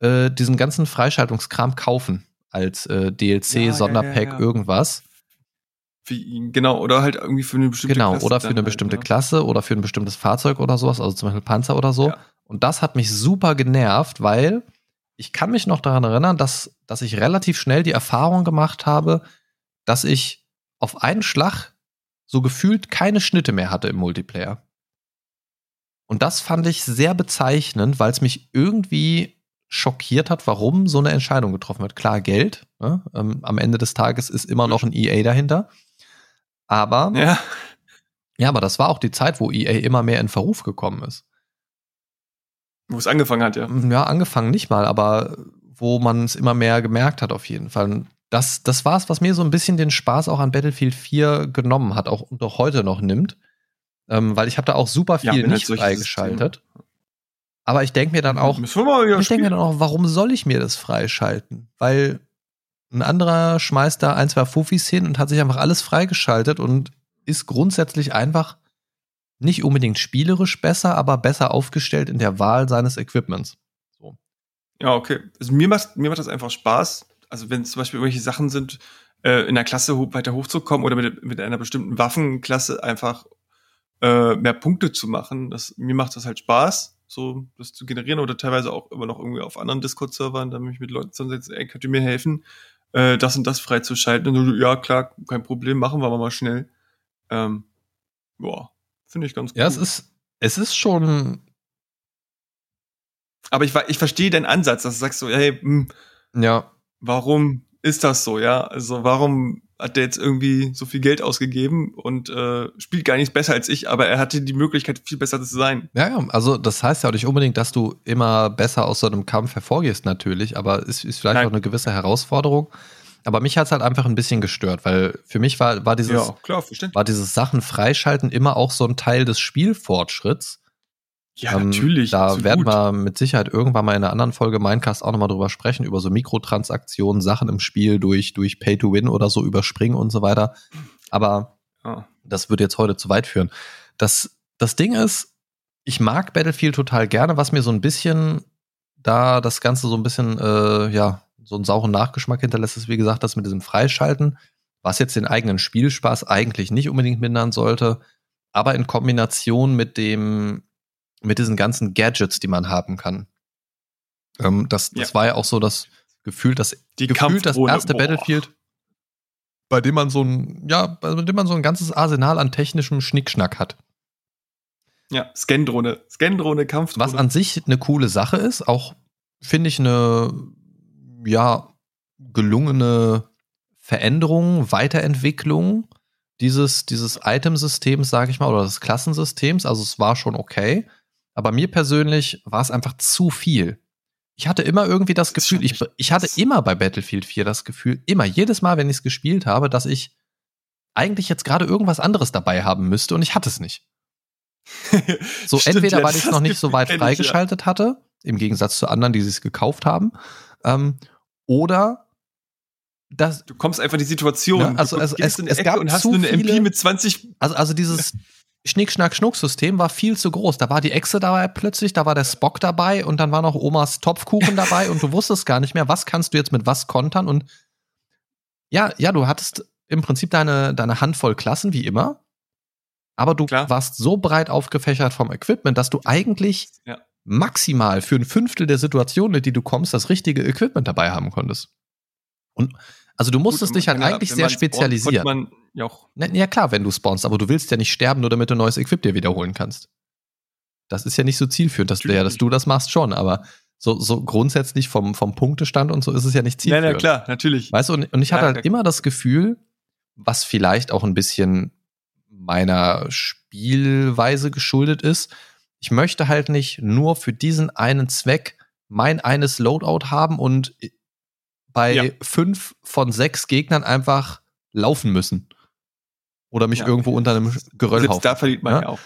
äh, diesen ganzen Freischaltungskram kaufen als äh, DLC, ja, Sonderpack, ja, ja, irgendwas. Wie, genau, oder halt irgendwie für eine bestimmte genau, Klasse. Genau, oder für eine halt, bestimmte Klasse oder für ein bestimmtes Fahrzeug oder sowas, also zum Beispiel Panzer oder so. Und das hat mich super genervt, weil ich kann mich noch daran erinnern, dass, dass ich relativ schnell die Erfahrung gemacht habe, dass ich auf einen Schlag so gefühlt keine Schnitte mehr hatte im Multiplayer. Und das fand ich sehr bezeichnend, weil es mich irgendwie schockiert hat, warum so eine Entscheidung getroffen wird. Klar, Geld. Ne? Ähm, am Ende des Tages ist immer noch ein EA dahinter. Aber ja. [LAUGHS] ja, aber das war auch die Zeit, wo EA immer mehr in Verruf gekommen ist. Wo es angefangen hat, ja. Ja, angefangen nicht mal, aber wo man es immer mehr gemerkt hat, auf jeden Fall. Das, das war es, was mir so ein bisschen den Spaß auch an Battlefield 4 genommen hat, auch und auch heute noch nimmt. Ähm, weil ich habe da auch super viel ja, nicht halt freigeschaltet. Aber ich denke mir dann auch, ich denke mir dann auch, warum soll ich mir das freischalten? Weil ein anderer schmeißt da ein, zwei Fufis hin und hat sich einfach alles freigeschaltet und ist grundsätzlich einfach nicht unbedingt spielerisch besser, aber besser aufgestellt in der Wahl seines Equipments. So. Ja, okay. Also mir macht, mir macht das einfach Spaß. Also wenn es zum Beispiel irgendwelche Sachen sind, äh, in der Klasse weiter hochzukommen oder mit, mit einer bestimmten Waffenklasse einfach äh, mehr Punkte zu machen, das, mir macht das halt Spaß so das zu generieren oder teilweise auch immer noch irgendwie auf anderen Discord-Servern, da mich mit Leuten zusammensetzen, ey, könnt ihr mir helfen, äh, das und das freizuschalten? Und du, ja, klar, kein Problem, machen wir mal schnell. Ähm, boah, finde ich ganz cool. Ja, es ist, es ist schon. Aber ich, ich verstehe deinen Ansatz, dass du sagst so, hey, mh, hm, ja. Warum ist das so, ja? Also warum hat der jetzt irgendwie so viel Geld ausgegeben und äh, spielt gar nichts besser als ich, aber er hatte die Möglichkeit, viel besser zu sein. Ja, ja, also das heißt ja auch nicht unbedingt, dass du immer besser aus so einem Kampf hervorgehst, natürlich, aber es ist vielleicht Nein. auch eine gewisse Herausforderung. Aber mich hat es halt einfach ein bisschen gestört, weil für mich war, war dieses, ja, klar, war dieses Sachen freischalten immer auch so ein Teil des Spielfortschritts. Ja, ähm, natürlich. Da werden wir mit Sicherheit irgendwann mal in einer anderen Folge Minecast auch nochmal drüber sprechen, über so Mikrotransaktionen, Sachen im Spiel durch, durch Pay to Win oder so überspringen und so weiter. Aber ah. das würde jetzt heute zu weit führen. Das, das Ding ist, ich mag Battlefield total gerne, was mir so ein bisschen da das Ganze so ein bisschen, äh, ja, so einen sauren Nachgeschmack hinterlässt, ist wie gesagt das mit diesem Freischalten, was jetzt den eigenen Spielspaß eigentlich nicht unbedingt mindern sollte, aber in Kombination mit dem mit diesen ganzen Gadgets, die man haben kann. Ähm, das, das ja. war ja auch so das Gefühl, das, die Gefühl, das erste Boah. Battlefield, bei dem man so ein, ja, bei dem man so ein ganzes Arsenal an technischem Schnickschnack hat. Ja, Scandrone, Scandrone, Kampfdrohne. Was an sich eine coole Sache ist, auch finde ich eine, ja, gelungene Veränderung, Weiterentwicklung dieses, dieses Item-Systems, sage ich mal, oder des Klassensystems. Also es war schon okay. Aber mir persönlich war es einfach zu viel. Ich hatte immer irgendwie das, Gefühl, ich, ich hatte immer bei Battlefield 4 das Gefühl, immer, jedes Mal, wenn ich es gespielt habe, dass ich eigentlich jetzt gerade irgendwas anderes dabei haben müsste und ich hatte es nicht. [LAUGHS] so Stimmt, entweder, weil ich es noch nicht so weit freigeschaltet ich, ja. hatte, im Gegensatz zu anderen, die es gekauft haben, ähm, oder das, Du kommst einfach in die Situation. Ja, also- also es- es gab und hast zu eine MP viele- mit 20. also, also dieses Schnick-Schnack-Schnuck-System war viel zu groß. Da war die Echse dabei plötzlich, da war der Spock dabei und dann war noch Omas Topfkuchen [LAUGHS] dabei und du wusstest gar nicht mehr, was kannst du jetzt mit was kontern und ja, ja, du hattest im Prinzip deine, deine Handvoll Klassen, wie immer. Aber du Klar. warst so breit aufgefächert vom Equipment, dass du eigentlich Ja. maximal für ein Fünftel der Situationen, in die du kommst, das richtige Equipment dabei haben konntest. Und also du musstest Gut, dich halt eigentlich sehr spezialisieren. Ja, auch, Na, Ja klar, wenn du spawnst, aber du willst ja nicht sterben, nur damit du neues Equip dir wiederholen kannst. Das ist ja nicht so zielführend, dass, du, ja, dass du das machst schon, aber so, so grundsätzlich vom, vom Punktestand und so ist es ja nicht ja, zielführend. ja, klar, natürlich. Weißt du, und, und ich hatte Ja, halt immer das Gefühl, was vielleicht auch ein bisschen meiner Spielweise geschuldet ist, ich möchte halt nicht nur für diesen einen Zweck mein eines Loadout haben und bei Ja. fünf von sechs Gegnern einfach laufen müssen. Oder mich Ja. irgendwo unter einem Geröll Selbst da verliert man Ja? ja, auch.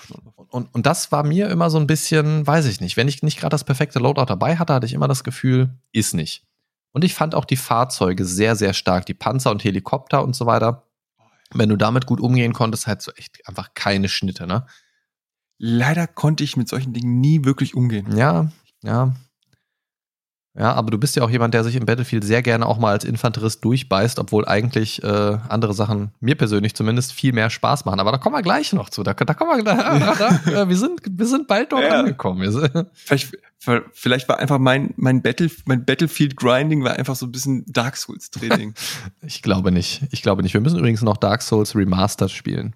Und, und das war mir immer so ein bisschen, weiß ich nicht, wenn ich nicht gerade das perfekte Loadout dabei hatte, hatte ich immer das Gefühl, ist nicht. Und ich fand auch die Fahrzeuge sehr, sehr stark, die Panzer und Helikopter und so weiter. Wenn du damit gut umgehen konntest, halt so echt einfach keine Schnitte, ne? Leider konnte ich mit solchen Dingen nie wirklich umgehen. Ja, ja. Ja, aber du bist ja auch jemand, der sich im Battlefield sehr gerne auch mal als Infanterist durchbeißt, obwohl eigentlich äh, andere Sachen mir persönlich zumindest viel mehr Spaß machen. Aber da kommen wir gleich noch zu. Da, da kommen wir gleich. [LAUGHS] Da, äh, wir, sind, wir sind bald dort Ja. angekommen. [LAUGHS] Vielleicht, vielleicht war einfach mein, mein, Battle, mein Battlefield Grinding war einfach so ein bisschen Dark Souls Training. [LAUGHS] Ich glaube nicht. Ich glaube nicht. Wir müssen übrigens noch Dark Souls Remastered spielen.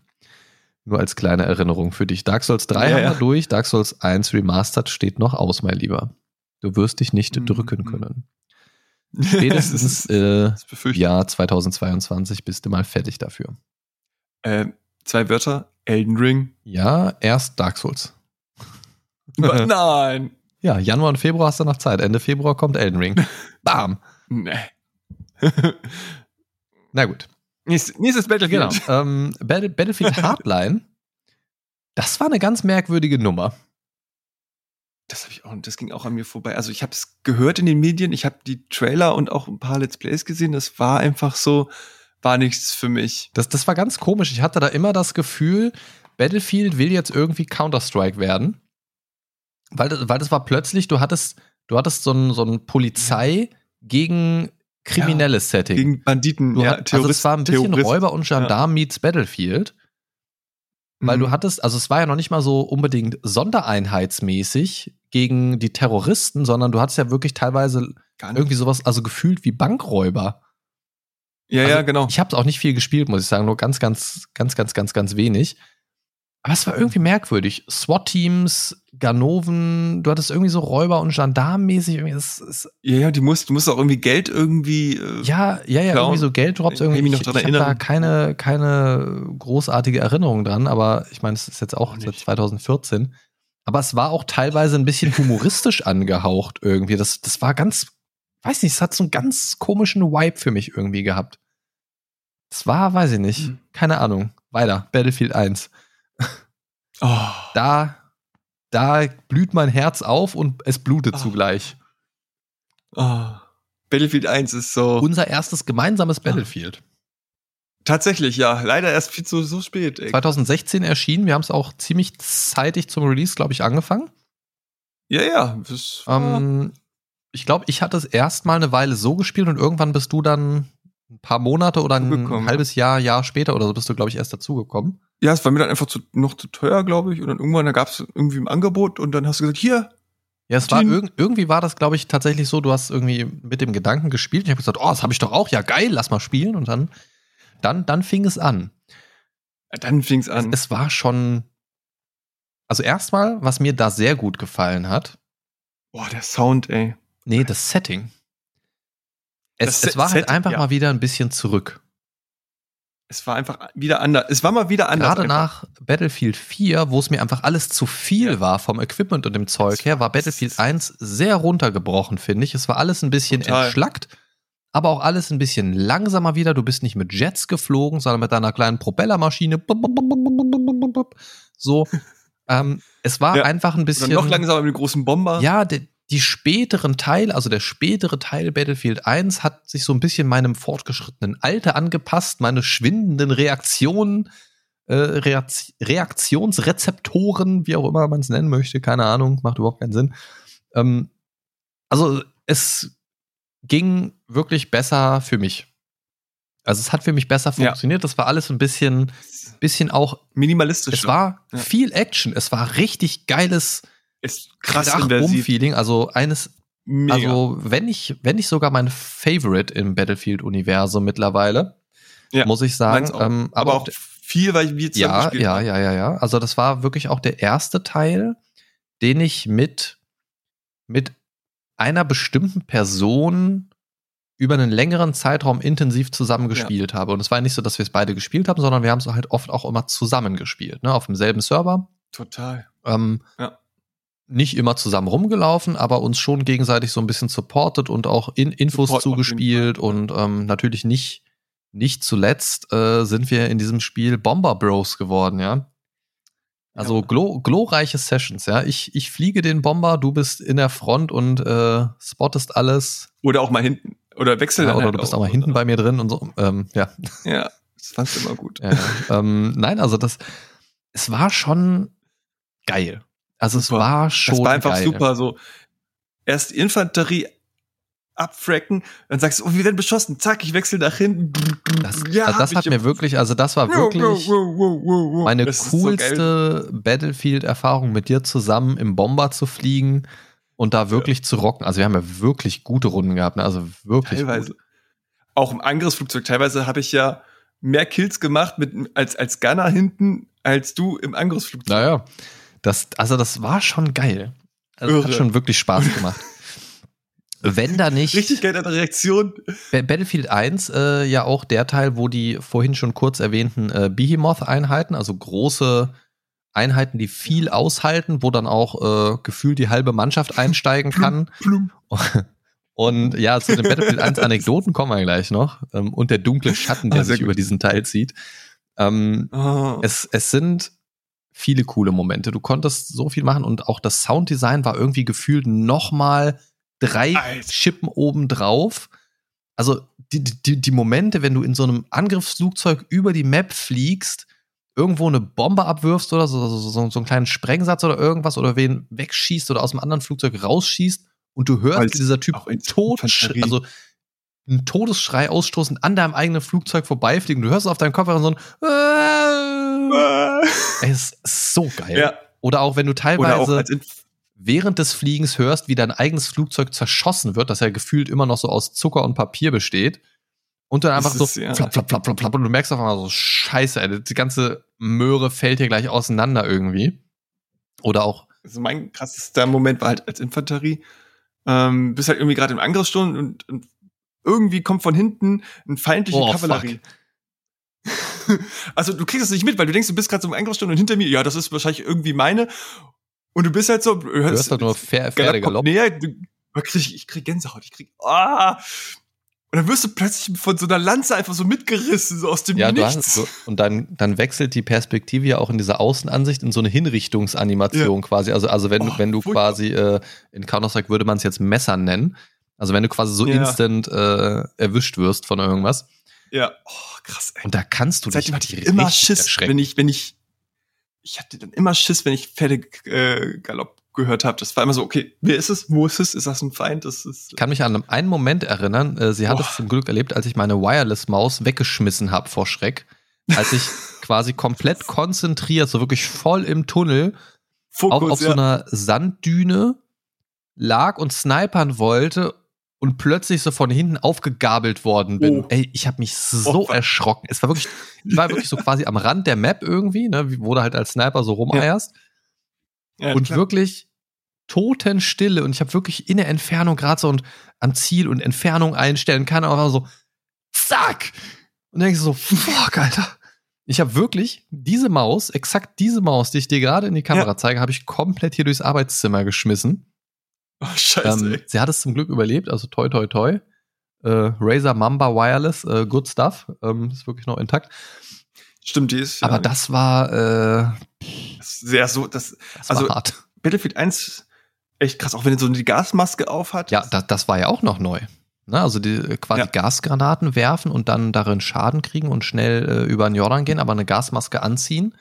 Nur als kleine Erinnerung für dich. Dark Souls 3 Ja, haben ja. wir durch. Dark Souls 1 Remastered steht noch aus, mein Lieber. Du wirst dich nicht Mhm. drücken können. [LAUGHS] Das Spätestens äh. Jahr 2022 bist du mal fertig dafür. Äh, zwei Wörter. Elden Ring. Ja, erst Dark Souls. [LAUGHS] Nein. Ja, Januar und Februar hast du noch Zeit. Ende Februar kommt Elden Ring. [LAUGHS] Bam. Nee. Na gut. Nächstes, nächstes Battlefield. Genau. Ähm, Battle, Battlefield Hardline. Das war eine ganz merkwürdige Nummer. Das habe ich auch, das ging auch an mir vorbei. Also ich habe es gehört in den Medien, ich habe die Trailer und auch ein paar Let's Plays gesehen. Das war einfach so, war nichts für mich. Das, das war ganz komisch. Ich hatte da immer das Gefühl, Battlefield will jetzt irgendwie Counter-Strike werden. Weil, das- weil das war plötzlich, du hattest, du hattest so ein, so ein Polizei gegen kriminelles Setting. Gegen Banditen, du ja, hat, also es war ein bisschen Terrorist. Räuber und Gendarm meets Battlefield. Weil du Mhm. hattest, also es war ja noch nicht mal so unbedingt sondereinheitsmäßig gegen die Terroristen, sondern du hattest ja wirklich teilweise irgendwie sowas, also gefühlt wie Bankräuber. Ja, Also, ja, genau. Ich habe es auch nicht viel gespielt, muss ich sagen, nur ganz, ganz, ganz, ganz, ganz, ganz wenig. Aber es war irgendwie merkwürdig. SWAT-Teams, Ganoven, du hattest irgendwie so Räuber- und Gendarmenmäßig. Es, es, Ja, ja, die musst, du musst auch irgendwie Geld irgendwie. Äh, ja, ja, ja, Klauen. irgendwie so Gelddrops. Ich kann Irgendwie. Ich, dran ich habe da keine, keine großartige Erinnerung dran, aber ich meine, es ist jetzt auch Auch seit nicht. 2014. Aber es war auch teilweise ein bisschen humoristisch [LAUGHS] angehaucht irgendwie. Das, das war ganz, weiß nicht, es hat so einen ganz komischen Vibe für mich irgendwie gehabt. Das war, weiß ich nicht, Mhm. keine Ahnung. Weiter, Battlefield 1. Oh, Da, da blüht mein Herz auf und es blutet Ah. zugleich. oh. Battlefield 1 ist so. Unser erstes gemeinsames Ah. Battlefield. tatsächlich, ja. Leider erst viel zu so spät. Ey. 2016 erschienen. Wir haben es auch ziemlich zeitig zum Release, glaube ich, angefangen. Ja, ja. Ähm, ich glaube, ich hatte es erst mal eine Weile so gespielt und irgendwann bist du dann ein paar Monate oder ein halbes Jahr, Jahr später oder so bist du, glaube ich, erst dazugekommen. Ja, es war mir dann einfach zu, noch zu teuer, glaube ich. Und dann irgendwann, da gab es irgendwie im Angebot und dann hast du gesagt, hier, Ja, es war irg irgendwie war das, glaube ich, tatsächlich so, du hast irgendwie mit dem Gedanken gespielt. Ich habe gesagt, oh, das habe ich doch auch, ja geil, lass mal spielen. Und dann, dann, dann fing es an. dann fing's Es, an. es war schon. Also erstmal, was mir da sehr gut gefallen hat, Boah, der Sound, ey. nee, das Setting. Es, Das es war halt Setting, einfach ja. mal wieder ein bisschen zurück. Es war einfach wieder anders. Es war mal wieder anders. Gerade einfach. nach Battlefield 4, wo es mir einfach alles zu viel war vom Equipment und dem Zeug her, war Battlefield 1 sehr runtergebrochen, finde ich. Es war alles ein bisschen Total. entschlackt, aber auch alles ein bisschen langsamer wieder. Du bist nicht mit Jets geflogen, sondern mit deiner kleinen Propellermaschine. So. ähm, es war Ja. einfach ein Oder bisschen. noch langsamer mit dem großen Bomber. Ja, der, die späteren Teile, also der spätere Teil Battlefield 1 hat sich so ein bisschen meinem fortgeschrittenen Alter angepasst, meine schwindenden Reaktionen, äh, Reaktionsrezeptoren, wie auch immer man es nennen möchte, keine Ahnung, macht überhaupt keinen Sinn. Ähm, also es ging wirklich besser für mich. Also es hat für mich besser funktioniert. Ja. Das war alles ein bisschen, bisschen auch minimalistisch. Es war ja. viel Action. Es war richtig geiles ist krass Feeling. Also eines, Mega. also wenn ich, wenn ich sogar mein Favorite im Battlefield-Universum mittlerweile, ja, muss ich sagen. Ähm, aber, aber, auch viel, weil wir ja, ja, ja, ja, ja. Also das war wirklich auch der erste Teil, den ich mit mit einer bestimmten Person über einen längeren Zeitraum intensiv zusammengespielt ja. habe. Und es war nicht so, dass wir es beide gespielt haben, sondern wir haben es halt oft auch immer zusammengespielt, ne? Auf demselben Server. Total. Ähm, ja. Nicht immer zusammen rumgelaufen, aber uns schon gegenseitig so ein bisschen supportet und auch in Infos Support zugespielt und ähm, natürlich nicht, nicht zuletzt äh, sind wir in diesem Spiel Bomber Bros geworden, ja. Also ja. glo glorreiche Sessions, ja. Ich, ich fliege den Bomber, du bist in der Front und äh, spottest alles. Oder auch mal hinten. Oder wechseln. Ja, oder halt du bist auch mal hinten bei mir drin und so. Ähm, ja. Ja, das fandst du immer gut. Ja, ähm, nein, also das, es war schon geil. Also super. es war schon. Das war einfach geil. super. So erst Infanterie abfracken, dann sagst du, oh, wir werden beschossen, zack, ich wechsle nach hinten. Das, ja, also das hat mir wirklich, also das war wirklich meine coolste so Battlefield-Erfahrung mit dir zusammen im Bomber zu fliegen und da wirklich ja. zu rocken. Also wir haben ja wirklich gute Runden gehabt, ne? also wirklich. Teilweise. Gut. Auch im Angriffsflugzeug, teilweise habe ich ja mehr Kills gemacht mit, als, als Gunner hinten, als du im Angriffsflugzeug. Naja, das, also das war schon geil. Also hat schon wirklich Spaß gemacht. [LAUGHS] Wenn da nicht. Richtig geile Reaktion. Battlefield 1, äh, ja auch der Teil, wo die vorhin schon kurz erwähnten äh, Behemoth-Einheiten, also große Einheiten, die viel aushalten, wo dann auch äh, gefühlt die halbe Mannschaft einsteigen kann. [LAUGHS] Und ja, zu den Battlefield 1 Anekdoten kommen wir gleich noch. Ähm, und der dunkle Schatten, der ah, sich gut. über diesen Teil zieht. Ähm, oh. es, es sind viele coole Momente. Du konntest so viel machen und auch das Sounddesign war irgendwie gefühlt noch mal drei Alter. Chippen oben drauf. Also die, die, die Momente, wenn du in so einem Angriffsflugzeug über die Map fliegst, irgendwo eine Bombe abwirfst oder so, so, so, so einen kleinen Sprengsatz oder irgendwas oder wen wegschießt oder aus einem anderen Flugzeug rausschießt und du hörst, Als wie dieser Typ tot, also einen Todesschrei ausstoßen an deinem eigenen Flugzeug vorbeifliegen. Du hörst auf deinem Kopfhörer so ein äh, es ist so geil. Ja. Oder auch wenn du teilweise während des Fliegens hörst, wie dein eigenes Flugzeug zerschossen wird, das ja gefühlt immer noch so aus Zucker und Papier besteht. Und dann einfach ist, so ja. flapp, flapp, flapp, flapp, flapp. Und du merkst auf einmal so, scheiße, ey, die ganze Möhre fällt hier gleich auseinander irgendwie. Oder auch. Also mein krassester Moment war halt als Infanterie. Ähm, bist halt irgendwie gerade im Angriffssturm und, und, irgendwie kommt von hinten ein feindliche oh, Kavallerie. [LAUGHS] also du kriegst es nicht mit, weil du denkst, du bist gerade so im Angriffssturm und hinter mir, ja, das ist wahrscheinlich irgendwie meine. Und du bist halt so, du hörst, du hörst doch nur Pferdegalopp. Näher, du, krieg, ich krieg Gänsehaut, ich krieg, ah. Und dann wirst du plötzlich von so einer Lanze einfach so mitgerissen, so aus dem ja, Nichts. Hast, so, und dann, dann wechselt die Perspektive ja auch in dieser Außenansicht in so eine Hinrichtungsanimation ja. quasi. Also, also wenn, oh, wenn du furchtbar. quasi, äh, in Counter-Strike würde man es jetzt Messer nennen. Also wenn du quasi so ja. instant äh, erwischt wirst von irgendwas. Ja, oh, krass. Ey. Und da kannst du Seitdem dich hatte ich immer Schiss, wenn ich, wenn ich ich hatte dann immer Schiss, wenn ich Pferdegalopp äh, gehört habe. Das war immer so, okay, wer ist es? Wo ist es? Ist das ein Feind? Das ist, ich kann mich an einen Moment erinnern, äh, sie hat es zum Glück erlebt, als ich meine Wireless-Maus weggeschmissen habe vor Schreck. Als ich [LAUGHS] quasi komplett konzentriert, so wirklich voll im Tunnel, Fokus, auch auf ja. so einer Sanddüne lag und snipern wollte und plötzlich so von hinten aufgegabelt worden bin. Oh. Ey, ich habe mich so oh. erschrocken. Es war wirklich, ich war wirklich so quasi am Rand der Map irgendwie, ne, wo du halt als Sniper so rumeierst. Ja. Ja, und klar. wirklich Totenstille und ich habe wirklich in der Entfernung gerade so und am Ziel und Entfernung einstellen kann, aber so zack und dann denkst so fuck Alter. Ich habe wirklich diese Maus, exakt diese Maus, die ich dir gerade in die Kamera ja. zeige, habe ich komplett hier durchs Arbeitszimmer geschmissen Oh, scheiße. Ähm, sie hat es zum Glück überlebt, also toi toi toi. Äh, Razer Mamba Wireless, äh, good stuff. Ähm, ist wirklich noch intakt. Stimmt, die ist. Ja, Aber das war äh, sehr so, das, das also war hart. Battlefield 1 echt krass, auch wenn er so die Gasmaske aufhat. Ja, das, das war ja auch noch neu. Ne? Also die äh, quasi Ja. Gasgranaten werfen und dann darin Schaden kriegen und schnell äh, über den Jordan gehen, aber eine Gasmaske anziehen,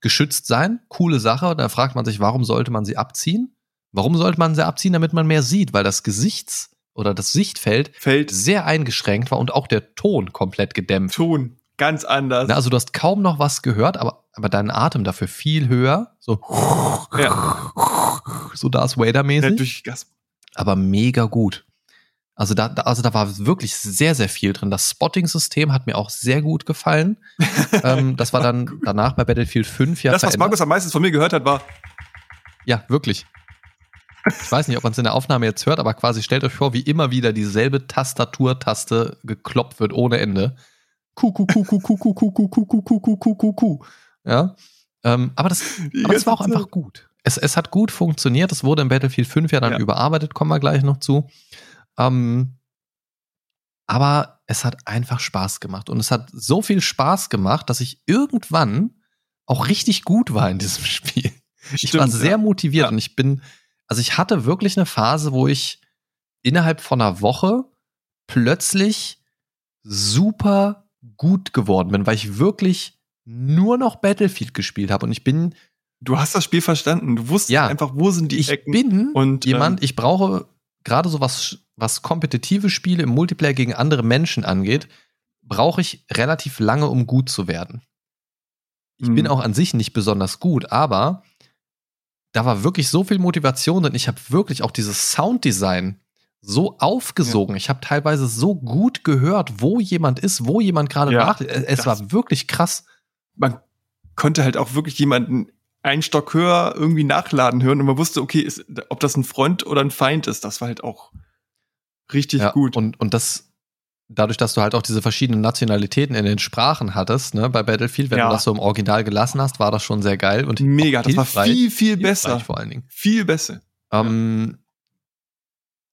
geschützt sein, coole Sache. Da fragt man sich, warum sollte man sie abziehen? Warum sollte man sie abziehen, damit man mehr sieht? Weil das Gesichts- oder das Sichtfeld Fällt sehr eingeschränkt war und auch der Ton komplett gedämpft. Ton ganz anders. Ne, Also du hast kaum noch was gehört, aber, aber dein Atem dafür viel höher. So, ja, so Darth ja, Vader-mäßig. Gas. aber mega gut. Also da, da, also da war wirklich sehr, sehr viel drin. Das Spotting-System hat mir auch sehr gut gefallen. [LAUGHS] ähm, das war dann danach bei Battlefield 5 ja das, was verändert. Markus am meisten von mir gehört hat, war, Ja, wirklich ich weiß nicht, ob man es in der Aufnahme jetzt hört, aber quasi stellt euch vor, wie immer wieder dieselbe Tastaturtaste gekloppt wird ohne Ende. Ja. Ähm, aber das, aber das war auch einfach gut. Es, es hat gut funktioniert. Es wurde in Battlefield 5 ja dann ja. überarbeitet, kommen wir gleich noch zu. Ähm, aber es hat einfach Spaß gemacht. Und es hat so viel Spaß gemacht, dass ich irgendwann auch richtig gut war in diesem Spiel. Stimmt, ich war sehr ja. motiviert ja. und ich bin, also ich hatte wirklich eine Phase, wo ich innerhalb von einer Woche plötzlich super gut geworden bin, weil ich wirklich nur noch Battlefield gespielt habe und ich bin, Du hast das Spiel verstanden. Du wusstest Ja. einfach, wo sind die ich Ecken. bin und, jemand, ähm, ich brauche gerade so was, was kompetitive Spiele im Multiplayer gegen andere Menschen angeht, brauche ich relativ lange, um gut zu werden. Ich bin Mhm. auch an sich nicht besonders gut, aber da war wirklich so viel Motivation und ich habe wirklich auch dieses Sounddesign so aufgesogen. Ich habe teilweise so gut gehört, wo jemand ist, wo jemand gerade Ja, nach. Es war wirklich krass. man konnte halt auch wirklich jemanden einen Stock höher irgendwie nachladen hören und man wusste, okay, ist, ob das ein Freund oder ein Feind ist, das war halt auch richtig Ja, gut. Und, und das, dadurch, dass du halt auch diese verschiedenen Nationalitäten in den Sprachen hattest, ne, bei Battlefield, wenn Ja. du das so im Original gelassen hast, war das schon sehr geil und Mega, das war viel, viel besser. vor allen Dingen. Viel besser. Ähm,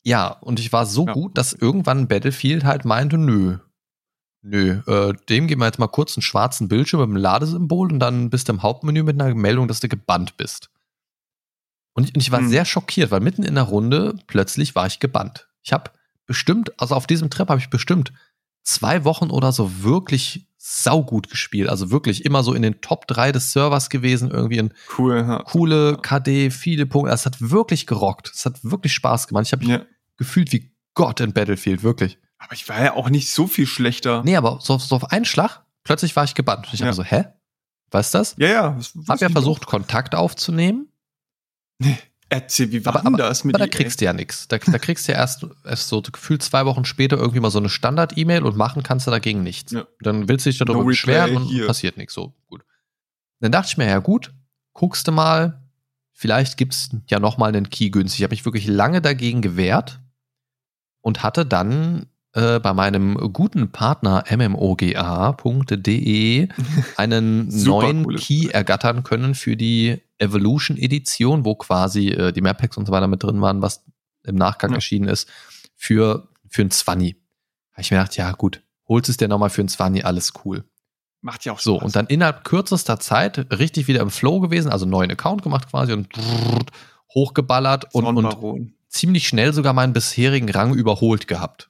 ja, und ich war so Ja. gut, dass irgendwann Battlefield halt meinte, nö, nö, äh, dem geben wir jetzt mal kurz einen schwarzen Bildschirm mit einem Ladesymbol und dann bist du im Hauptmenü mit einer Meldung, dass du gebannt bist. Und ich, und ich war Hm. sehr schockiert, weil mitten in der Runde plötzlich war ich gebannt. Ich habe bestimmt, also auf diesem Trip habe ich bestimmt zwei Wochen oder so wirklich saugut gespielt. Also wirklich immer so in den Top 3 des Servers gewesen, irgendwie in Cool. Ja. coole KD, viele Punkte. Es hat wirklich gerockt. Es hat wirklich Spaß gemacht. Ich habe mich ja. gefühlt wie Gott in Battlefield, wirklich. Aber ich war ja auch nicht so viel schlechter. Nee, aber so, so auf einen Schlag, plötzlich war ich gebannt. Ich Ja. habe so, hä? Weißt du das? Ja, ja. das Hab ja versucht, Kontakt aufzunehmen, auch. Erzähl, wie war aber, aber, das mit aber da EA? kriegst du ja nichts. Da, da kriegst du ja erst, erst so gefühlt zwei Wochen später irgendwie mal so eine Standard-E-Mail und machen kannst du dagegen nichts. Ja. Dann willst du dich darüber No beschweren und here. passiert nichts. So, gut. Dann dachte ich mir, ja gut, guckst du mal, vielleicht gibt's ja noch mal einen Key günstig. Ich habe mich wirklich lange dagegen gewehrt und hatte dann äh, bei meinem guten Partner mmoga.de [LAUGHS] einen neuen cooles Key ergattern können für die Evolution Edition, wo quasi äh, die Map Packs und so weiter mit drin waren, was im Nachgang Ja. erschienen ist, für, für ein 20. Habe ich mir gedacht, ja gut, holst es dir nochmal für ein 20, alles cool. Macht ja auch So, Spaß. und dann innerhalb kürzester Zeit richtig wieder im Flow gewesen, also neuen Account gemacht quasi und hochgeballert und, und ziemlich schnell sogar meinen bisherigen Rang überholt gehabt,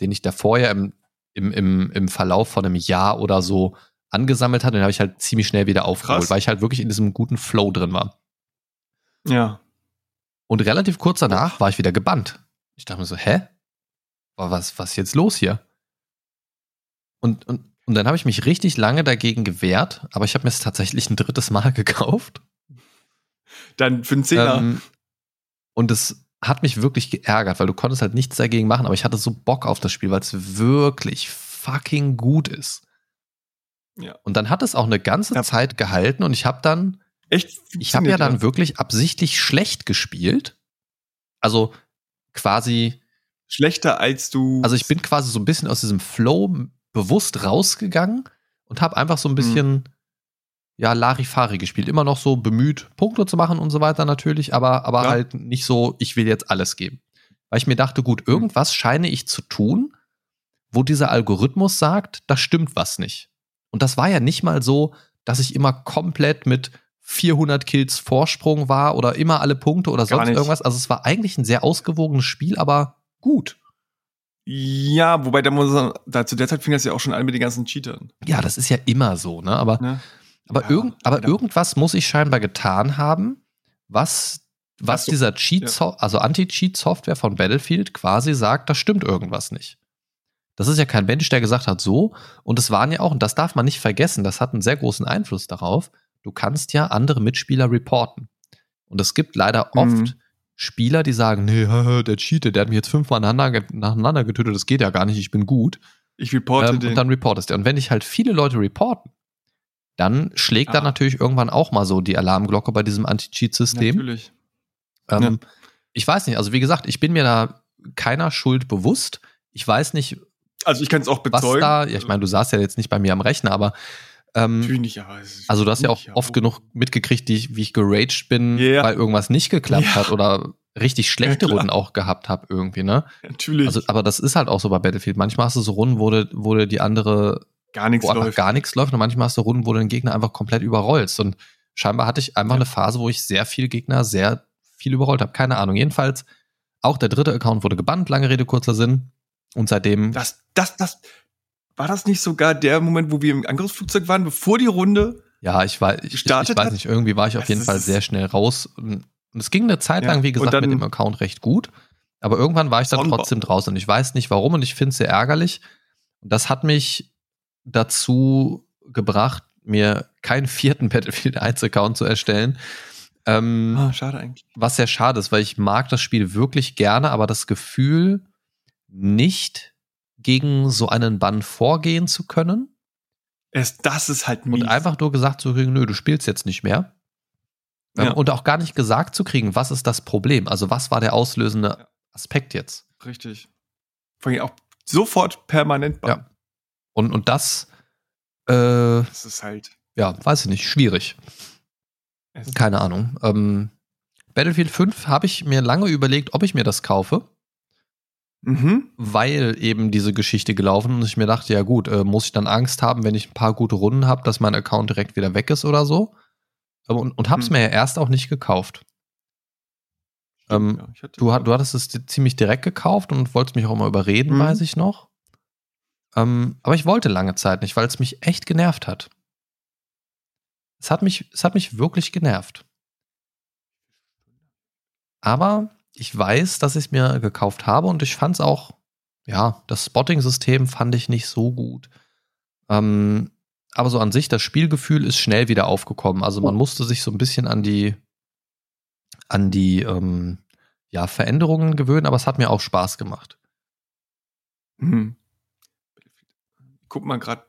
den ich davor ja im, im, im, im Verlauf von einem Jahr oder so angesammelt hatte. Den habe ich halt ziemlich schnell wieder aufgeholt, Krass. weil ich halt wirklich in diesem guten Flow drin war. Ja. Und relativ kurz danach war ich wieder gebannt. Ich dachte mir so, hä? Was, was ist jetzt los hier? Und, und, und dann habe ich mich richtig lange dagegen gewehrt, aber ich habe mir es tatsächlich ein drittes Mal [LAUGHS] gekauft. Dann für einen Zehner. Ähm, und es hat mich wirklich geärgert, weil du konntest halt nichts dagegen machen, aber ich hatte so Bock auf das Spiel, weil es wirklich fucking gut ist. Ja. Und dann hat es auch eine ganze Ja. Zeit gehalten und ich habe dann Echt? ich habe ja dann wirklich absichtlich schlecht gespielt. Also quasi, Schlechter als du. also ich bin quasi so ein bisschen aus diesem Flow bewusst rausgegangen und habe einfach so ein bisschen, ja, Larifari gespielt. Immer noch so bemüht, Punkte zu machen und so weiter natürlich, aber, aber Ja. halt nicht so, ich will jetzt alles geben. Weil ich mir dachte, gut, irgendwas scheine ich zu tun, wo dieser Algorithmus sagt, da stimmt was nicht. Und das war ja nicht mal so, dass ich immer komplett mit 400 Kills Vorsprung war oder immer alle Punkte oder Gar sonst nicht. irgendwas. Also es war eigentlich ein sehr ausgewogenes Spiel, aber gut. Ja, wobei da muss man, da zu der Zeit fing das ja auch schon an mit den ganzen Cheatern. Ja, das ist ja immer so, ne? Aber, Ne? aber, Ja, irgend, aber leider. irgendwas muss ich scheinbar getan haben, was, was so, dieser Cheat, so also Anti-Cheat-Software von Battlefield quasi sagt, da stimmt irgendwas nicht. Das ist ja kein Mensch, der gesagt hat, so. Und es waren ja auch, und das darf man nicht vergessen, das hat einen sehr großen Einfluss darauf. Du kannst ja andere Mitspieler reporten. Und es gibt leider oft Mhm. Spieler, die sagen, nee, [LAUGHS] der cheatet, der hat mich jetzt fünfmal nacheinander, getötet, das geht ja gar nicht, ich bin gut. Ich reporte Ähm, den. und dann reportest du. Und wenn dich halt viele Leute reporten, dann schlägt dann Ah. natürlich irgendwann auch mal so die Alarmglocke bei diesem Anti-Cheat-System. Natürlich. Ähm, Ja. Ich weiß nicht, also wie gesagt, ich bin mir da keiner Schuld bewusst. Ich weiß nicht, Also ich kann es auch was bezeugen. da, ja, ich meine, du saßt ja jetzt nicht bei mir am Rechner, aber ähm, Natürlich nicht, aber also du hast ja auch oft genug mitgekriegt, die ich, wie ich geraged bin, Ja. weil irgendwas nicht geklappt Ja. hat oder richtig schlechte Ja. Runden auch gehabt habe irgendwie, ne? Natürlich. Also, aber das ist halt auch so bei Battlefield. Manchmal hast du so Runden, wo, du, wo du die andere gar nichts läuft. gar nichts läuft und manchmal hast du Runden, wo du den Gegner einfach komplett überrollst. Und scheinbar hatte ich einfach Ja. eine Phase, wo ich sehr viele Gegner sehr viel überrollt habe. Keine Ahnung. Jedenfalls, auch der dritte Account wurde gebannt, lange Rede, kurzer Sinn. Und seitdem, Das, das, das, war das nicht sogar der Moment, wo wir im Angriffsflugzeug waren, bevor die Runde? ja, ich weiß, ich, ich, ich weiß nicht, irgendwie war ich auf Das jeden Fall sehr schnell raus. Und es ging eine Zeit Ja, lang, wie gesagt, dann- mit dem Account recht gut. Aber irgendwann war ich dann trotzdem draußen und ich weiß nicht warum und ich finde es sehr ärgerlich. Und das hat mich dazu gebracht, mir keinen vierten Battlefield 1 Account zu erstellen. Ähm, Ah, schade eigentlich. was sehr schade ist, weil ich mag das Spiel wirklich gerne, aber das Gefühl, nicht gegen so einen Bann vorgehen zu können Erst das ist halt mies. und einfach nur gesagt zu kriegen, nö, du spielst jetzt nicht mehr. Ähm, Ja. Und auch gar nicht gesagt zu kriegen, was ist das Problem? Also was war der auslösende. Aspekt jetzt? Richtig. Vor allem auch sofort permanent Bann. Ja. Und, und das, äh, Das ist halt. ja, weiß ich nicht, schwierig. Es Keine Ahnung. Ähm, Battlefield 5 habe ich mir lange überlegt, ob ich mir das kaufe. Mhm. weil eben diese Geschichte gelaufen und ich mir dachte, ja gut, äh, muss ich dann Angst haben, wenn ich ein paar gute Runden habe, dass mein Account direkt wieder weg ist oder so? Aber, und, und hab's Hm. mir ja erst auch nicht gekauft. Ähm, ja, Du, du hattest es ziemlich direkt gekauft und wolltest mich auch immer überreden, Mhm. weiß ich noch. Ähm, aber ich wollte lange Zeit nicht, weil es mich echt genervt hat. Es hat mich, es hat mich wirklich genervt. Aber ich weiß, dass ich es mir gekauft habe und ich fand es auch, ja, das Spotting-System fand ich nicht so gut. Ähm, aber so an sich, das Spielgefühl ist schnell wieder aufgekommen. Also man musste sich so ein bisschen an die, an die, ähm, ja, Veränderungen gewöhnen, aber es hat mir auch Spaß gemacht. Mhm. Guck mal gerade,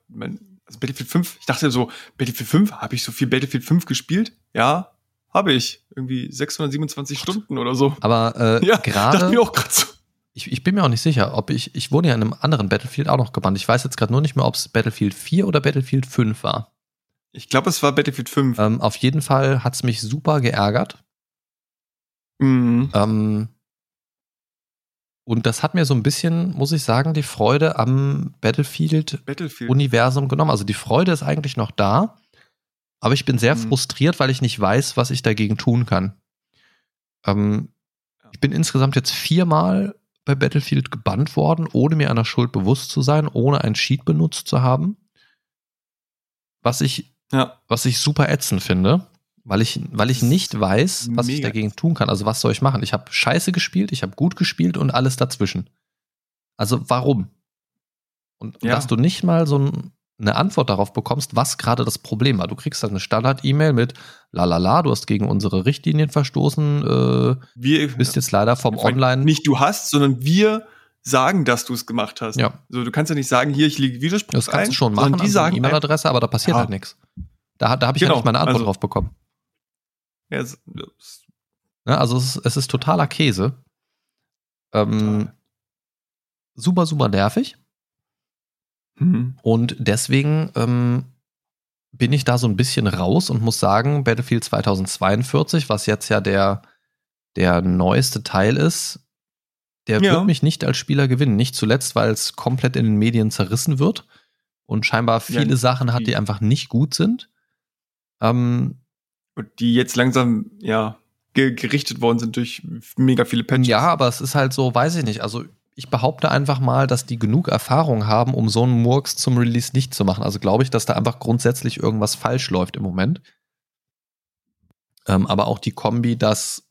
also Battlefield 5, ich dachte so, Battlefield 5, habe ich so viel Battlefield 5 gespielt? Ja, habe ich. Irgendwie 627 Stunden oder so. Aber äh, [LAUGHS] Ja, gerade, so. ich, ich bin mir auch nicht sicher, ob ich, ich wurde ja in einem anderen Battlefield auch noch gebannt. Ich weiß jetzt gerade nur nicht mehr, ob es Battlefield 4 oder Battlefield 5 war. Ich glaube, es war Battlefield 5. Ähm, auf jeden Fall hat es mich super geärgert. Mhm. Ähm, und das hat mir so ein bisschen, muss ich sagen, die Freude am Battlefield Battlefield. Universum genommen. Also die Freude ist eigentlich noch da, aber ich bin sehr Mhm. frustriert, weil ich nicht weiß, was ich dagegen tun kann. Ähm, ich bin insgesamt jetzt viermal bei Battlefield gebannt worden, ohne mir einer Schuld bewusst zu sein, ohne ein Cheat benutzt zu haben. Was ich, ja. was ich super ätzend finde, weil ich, weil ich nicht weiß, was ich mega dagegen tun kann. Also was soll ich machen? Ich habe scheiße gespielt, ich habe gut gespielt und alles dazwischen. Also warum? Und, und Ja. dass du nicht mal so ein, eine Antwort darauf bekommst, was gerade das Problem war. Du kriegst dann eine Standard-E-Mail mit lalala, du hast gegen unsere Richtlinien verstoßen, äh, Wir, bist jetzt leider vom Online. Nicht du hast, sondern wir sagen, dass du es gemacht hast. Ja. So, du kannst ja nicht sagen, hier, ich lege Widerspruch Das kannst ein, du schon machen, Die sagen, einfach- E-Mail-Adresse, aber da passiert Ja. halt nichts. Da, da habe ich ja Genau, nicht mal eine Antwort also- drauf bekommen. ja, es- es- Ja, also es, ist- es ist totaler Käse. Ähm, Total. super, super nervig. Hm. Und deswegen ähm, bin ich da so ein bisschen raus und muss sagen, Battlefield 2042, was jetzt ja der, der neueste Teil ist, der Ja. wird mich nicht als Spieler gewinnen. Nicht zuletzt, weil es komplett in den Medien zerrissen wird und scheinbar viele Ja, Sachen hat, die einfach nicht gut sind. Ähm, die jetzt langsam, ja, ge gerichtet worden sind durch mega viele Patches. Ja, aber es ist halt so, weiß ich nicht. Also ich behaupte einfach mal, dass die genug Erfahrung haben, um so einen Murks zum Release nicht zu machen. Also glaube ich, dass da einfach grundsätzlich irgendwas falsch läuft im Moment. Ähm, aber auch die Kombi, dass,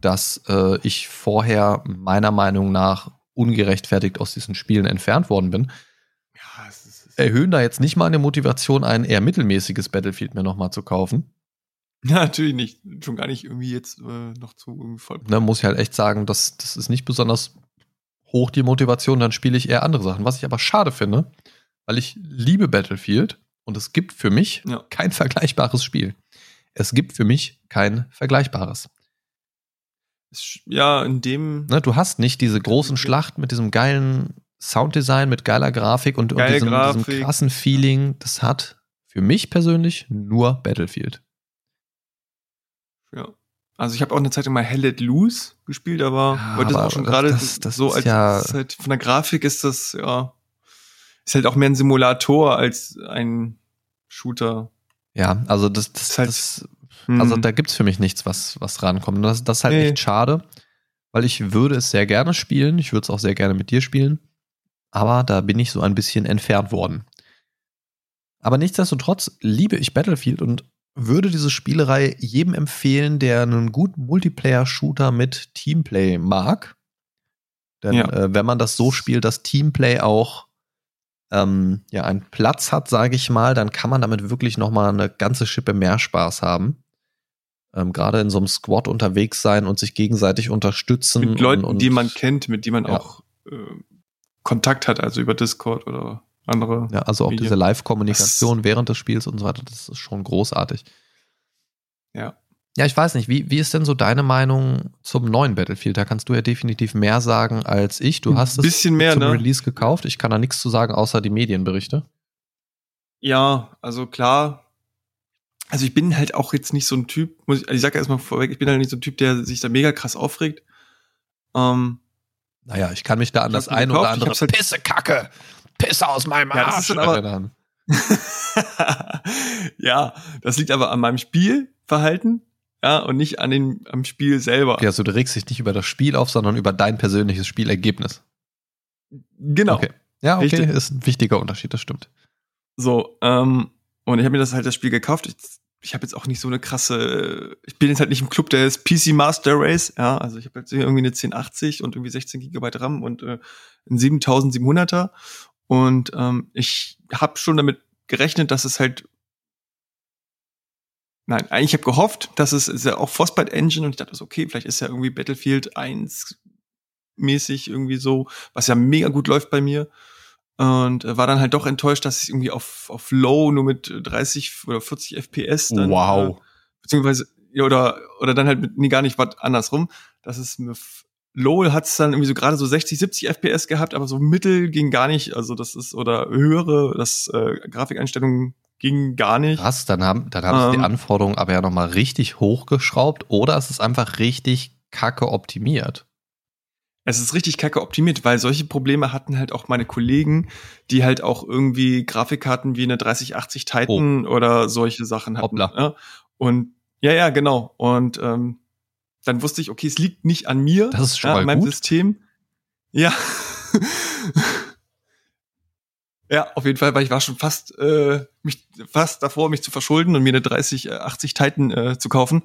dass äh, ich vorher meiner Meinung nach ungerechtfertigt aus diesen Spielen entfernt worden bin, ja, erhöhen da jetzt nicht mal eine Motivation, ein eher mittelmäßiges Battlefield mir nochmal zu kaufen. [LAUGHS] Natürlich nicht. Schon gar nicht irgendwie jetzt äh, noch zu voll. Da ne, muss ich halt echt sagen, das, das ist nicht besonders hoch die Motivation, dann spiele ich eher andere Sachen. Was ich aber schade finde, weil ich liebe Battlefield und es gibt für mich ja. kein vergleichbares Spiel. Es gibt für mich kein vergleichbares. Ja, in dem. Ne, du hast nicht diese großen Schlachten mit diesem geilen Sounddesign, mit geiler Grafik und, und diesem, Grafik. diesem krassen Feeling. Das hat für mich persönlich nur Battlefield. Also ich habe auch eine Zeit mal Hell Let Loose gespielt, aber ja, das auch schon gerade so als ja halt, von der Grafik ist das ja ist halt auch mehr ein Simulator als ein Shooter. Ja, also das, das, das, halt, das also hm. da gibt's für mich nichts, was was rankommt. Das, das ist halt nee. echt schade, weil ich würde es sehr gerne spielen. Ich würde es auch sehr gerne mit dir spielen, aber da bin ich so ein bisschen entfernt worden. Aber nichtsdestotrotz liebe ich Battlefield und würde diese Spielerei jedem empfehlen, der einen guten Multiplayer-Shooter mit Teamplay mag. Denn ja. äh, wenn man das so spielt, dass Teamplay auch ähm, ja einen Platz hat, sage ich mal, dann kann man damit wirklich noch mal eine ganze Schippe mehr Spaß haben. Ähm, Gerade in so einem Squad unterwegs sein und sich gegenseitig unterstützen. Mit Leuten, und, und, die man kennt, mit die man ja. auch äh, Kontakt hat, also über Discord oder andere. Ja, also auch Medien. diese Live-Kommunikation während des Spiels und so weiter, das ist schon großartig. Ja. Ja, ich weiß nicht, wie, wie ist denn so deine Meinung zum neuen Battlefield? Da kannst du ja definitiv mehr sagen als ich. Du hast Ein bisschen es mehr, zum ne? Release gekauft. Ich kann da nichts zu sagen, außer die Medienberichte. Ja, also klar. Also ich bin halt auch jetzt nicht so ein Typ, muss ich, also ich sag erstmal vorweg, ich bin halt nicht so ein Typ, der sich da mega krass aufregt. Ähm, naja, ich kann mich da an das ein oder andere halt Pisse Kacke Pisse aus meinem ja, Arsch das aber, [LAUGHS] ja, das liegt aber an meinem Spielverhalten, ja, und nicht an den, am Spiel selber. Okay, also du regst dich nicht über das Spiel auf, sondern über dein persönliches Spielergebnis. Genau. Okay. Ja, okay, Richtig. ist ein wichtiger Unterschied, das stimmt. So, ähm, und ich habe mir das halt das Spiel gekauft. Ich, ich habe jetzt auch nicht so eine krasse, ich bin jetzt halt nicht im Club des PC Master Race, ja, also ich habe jetzt irgendwie eine 1080 und irgendwie 16 Gigabyte RAM und äh, ein 7700er und ähm, ich habe schon damit gerechnet, dass es halt Nein, eigentlich habe gehofft, dass es ist ja auch Frostbite Engine und ich dachte so, okay, vielleicht ist ja irgendwie Battlefield 1 mäßig irgendwie so, was ja mega gut läuft bei mir. Und äh, war dann halt doch enttäuscht, dass ich irgendwie auf, auf Low nur mit 30 oder 40 FPS dann. Wow. Äh, beziehungsweise, oder, oder dann halt mit, nee, gar nicht, was andersrum, dass es mir LOL hat es dann irgendwie so gerade so 60, 70 FPS gehabt, aber so mittel ging gar nicht. Also das ist, oder höhere, das äh, Grafikeinstellungen ging gar nicht. Krass, dann haben, dann haben ähm, sie die ähm. Anforderungen aber ja nochmal richtig hochgeschraubt oder es ist einfach richtig kacke optimiert. Es ist richtig kacke optimiert, weil solche Probleme hatten halt auch meine Kollegen, die halt auch irgendwie Grafikkarten wie eine 3080 Titan oh. oder solche Sachen hatten. Hoppla. Ja? Und ja, ja, genau. Und ähm, dann wusste ich, okay, es liegt nicht an mir, das ist schon ja, an meinem gut. System. Ja. [LAUGHS] ja, auf jeden Fall, weil ich war schon fast, äh, mich, fast davor, mich zu verschulden und mir eine 30, 80 äh, Titan äh, zu kaufen.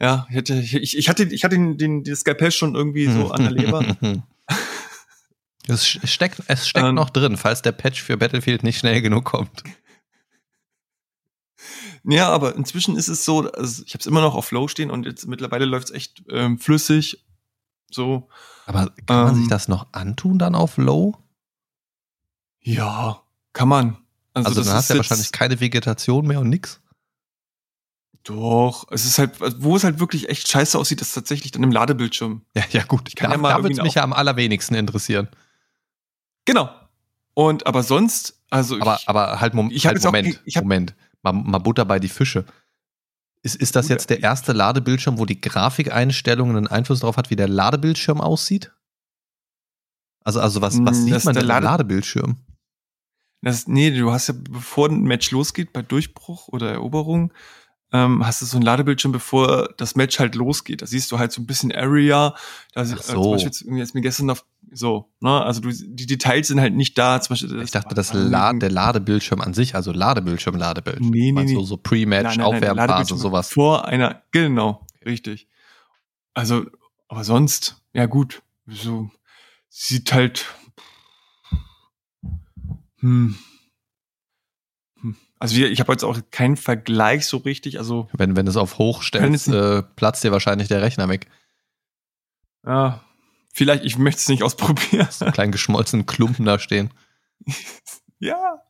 Ja, ich hatte, ich, ich hatte, ich hatte den, den, das Skalpell schon irgendwie so an der Leber. [LAUGHS] Es steckt, es steckt ähm, noch drin, falls der Patch für Battlefield nicht schnell genug kommt. Ja, aber inzwischen ist es so, also ich habe es immer noch auf Flow stehen und jetzt mittlerweile läuft es echt ähm, flüssig. So. Aber kann man sich ähm, das noch antun dann auf Low? Ja, kann man. Also, also dann hast du ja wahrscheinlich keine Vegetation mehr und nix. Doch, es ist halt, wo es halt wirklich echt scheiße aussieht, ist tatsächlich dann im Ladebildschirm. Ja, ja gut. Ich kann da, ja mal da würde mich ja am allerwenigsten interessieren. Genau. Und aber sonst, also aber ich, aber halt, Mom ich halt Moment, auch, ich hab, Moment mal, mal Butter bei die Fische. Ist, ist das jetzt der erste Ladebildschirm, wo die Grafikeinstellungen einen Einfluss darauf hat, wie der Ladebildschirm aussieht? Also, also was, was hm, sieht man denn Lade Ladebildschirm? Das, nee, du hast ja, bevor ein Match losgeht, bei Durchbruch oder Eroberung, ähm, hast du so ein Ladebildschirm, bevor das Match halt losgeht. Da siehst du halt so ein bisschen Area. Da Ach äh, so. zum Beispiel jetzt, mir gestern auf so, ne? Also du, die Details sind halt nicht da. Zum Beispiel, Ich dachte, das La der Ladebildschirm an sich, also Ladebildschirm, Ladebildschirm. Nee, nee, Meinst nee. so Pre-Match, nein, der Aufwärmphase, sowas. Vor einer, genau, richtig. Also, aber sonst, ja gut, so sieht halt. Hm. Also wir- ich habe jetzt auch keinen Vergleich so richtig. Also Wenn, wenn du es auf hoch stellst, äh, platzt dir wahrscheinlich der Rechner weg. ja, vielleicht, ich möchte es nicht ausprobieren. So einen kleinen geschmolzenen Klumpen da stehen. [LAUGHS] ja.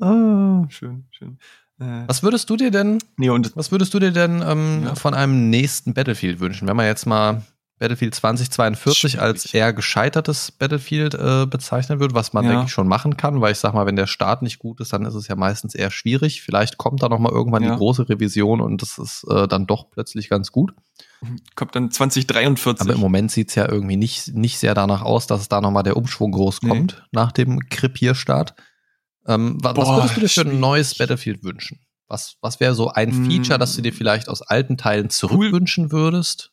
Ah, schön, schön. Äh, Was würdest du dir denn, nee, und was würdest du dir denn ähm, Ja. von einem nächsten Battlefield wünschen? Wenn man jetzt mal Battlefield 2042 als eher gescheitertes Battlefield äh, bezeichnen würde, was man, Ja. denke ich, schon machen kann, weil ich sag mal, wenn der Start nicht gut ist, dann ist es ja meistens eher schwierig. Vielleicht kommt da noch mal irgendwann Ja. die große Revision und das ist äh, dann doch plötzlich ganz gut. kommt dann 2043. Aber im Moment sieht's ja irgendwie nicht, nicht sehr danach aus, dass es da nochmal der Umschwung groß Nee. kommt nach dem Krepierstart. Ähm, wa was Boah, würdest du dir für ein neues Battlefield wünschen? Was, was wäre so ein Mm. Feature, das du dir vielleicht aus alten Teilen zurückwünschen würdest?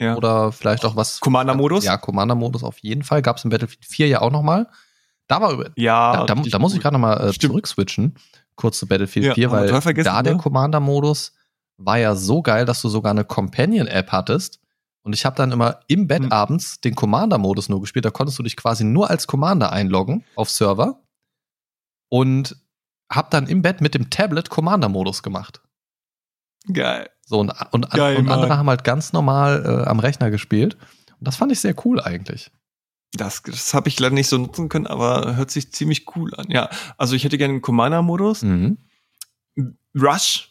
Ja. Oder vielleicht auch was. Commander-Modus? Ja, Commander-Modus auf jeden Fall. Gab's im Battlefield 4 ja auch nochmal. Da war ja, da, da, da muss ich gerade nochmal äh, zurückswitchen. Kurz zu Battlefield Ja, 4, haben wir weil da der ne? Commander-Modus war ja so geil, dass du sogar eine Companion-App hattest. Und ich habe dann immer im Bett Hm. abends den Commander-Modus nur gespielt. Da konntest du dich quasi nur als Commander einloggen auf Server. Und hab dann im Bett mit dem Tablet Commander-Modus gemacht. Geil. So, und, und, Geil, und andere Mann. haben halt ganz normal äh, am Rechner gespielt. Und das fand ich sehr cool eigentlich. Das, das habe ich leider nicht so nutzen können, aber hört sich ziemlich cool an. Ja, also ich hätte gerne einen Commander-Modus. Mhm. Rush.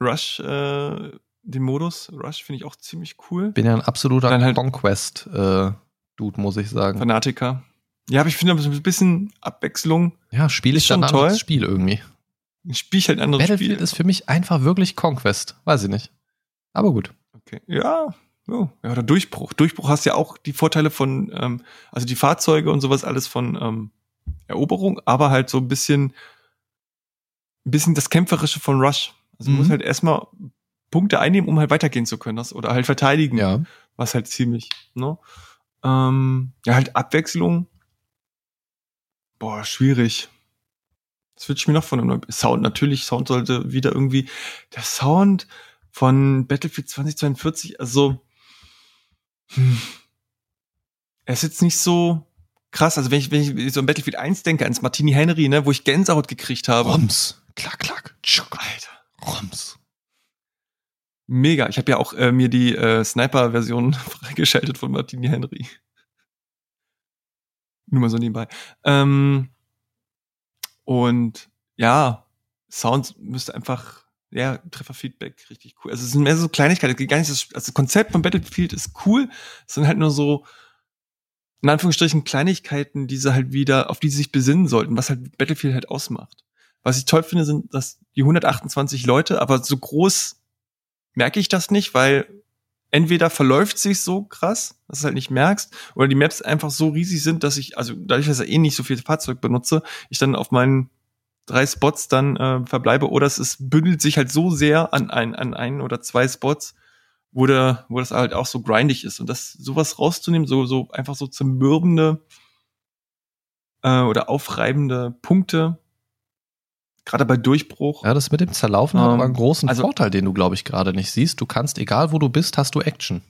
Rush, äh, den Modus. Rush finde ich auch ziemlich cool. Bin ja ein absoluter Dann halt- Conquest-Dude, muss ich sagen. Fanatiker. Ja, aber ich finde so ein bisschen Abwechslung. Ja, Spiel Ist ist dann schon toll. Spiel irgendwie. Spiel ich halt ein anderes Battlefield Spiel. ist für mich einfach wirklich Conquest. Weiß ich nicht. Aber gut. Okay. Ja. Oh, ja, oder Durchbruch. Durchbruch hast ja auch die Vorteile von, ähm, also die Fahrzeuge und sowas alles von ähm, Eroberung, aber halt so ein bisschen, ein bisschen das Kämpferische von Rush. Also man Mhm. muss halt erstmal Punkte einnehmen, um halt weitergehen zu können. Das, oder halt verteidigen. Ja. Was halt ziemlich, ne? Ähm, ja, halt Abwechslung. Boah, schwierig. Das wünsche ich mir noch von einem neuen Sound. Natürlich, Sound sollte wieder irgendwie, der Sound von Battlefield 2042, also, hm, er ist jetzt nicht so krass. Also wenn ich, wenn ich so an Battlefield 1 denke, ans Martini Henry, ne, wo ich Gänsehaut gekriegt habe. Roms. Klack, klack. Tschuck. Alter. Roms. Mega. Ich habe ja auch äh, mir die äh, Sniper-Version [LAUGHS] freigeschaltet von Martini Henry. Nur mal so nebenbei. Ähm, und ja, Sound müsste einfach, ja, Trefferfeedback, richtig cool. Also es sind mehr so Kleinigkeiten. geht Gar nicht das, also das Konzept von Battlefield ist cool. Es sind halt nur so, in Anführungsstrichen, Kleinigkeiten, die sie halt wieder, auf die sie sich besinnen sollten, was halt Battlefield halt ausmacht. Was ich toll finde, sind, dass die 128 Leute, aber so groß merke ich das nicht, weil entweder verläuft sich so krass, dass du halt nicht merkst, oder die Maps einfach so riesig sind, dass ich, also dadurch, dass ich eh nicht so viel Fahrzeug benutze, ich dann auf meinen drei Spots dann äh, verbleibe, oder es ist, bündelt sich halt so sehr an ein, an ein oder zwei Spots, wo, der, wo das halt auch so grindig ist. Und das sowas rauszunehmen, so, so einfach so zermürbende äh, oder aufreibende Punkte, gerade bei Durchbruch. Ja, das mit dem Zerlaufen hat Ähm, aber einen großen also- Vorteil, den du, glaube ich, gerade nicht siehst. Du kannst, egal wo du bist, hast du Action.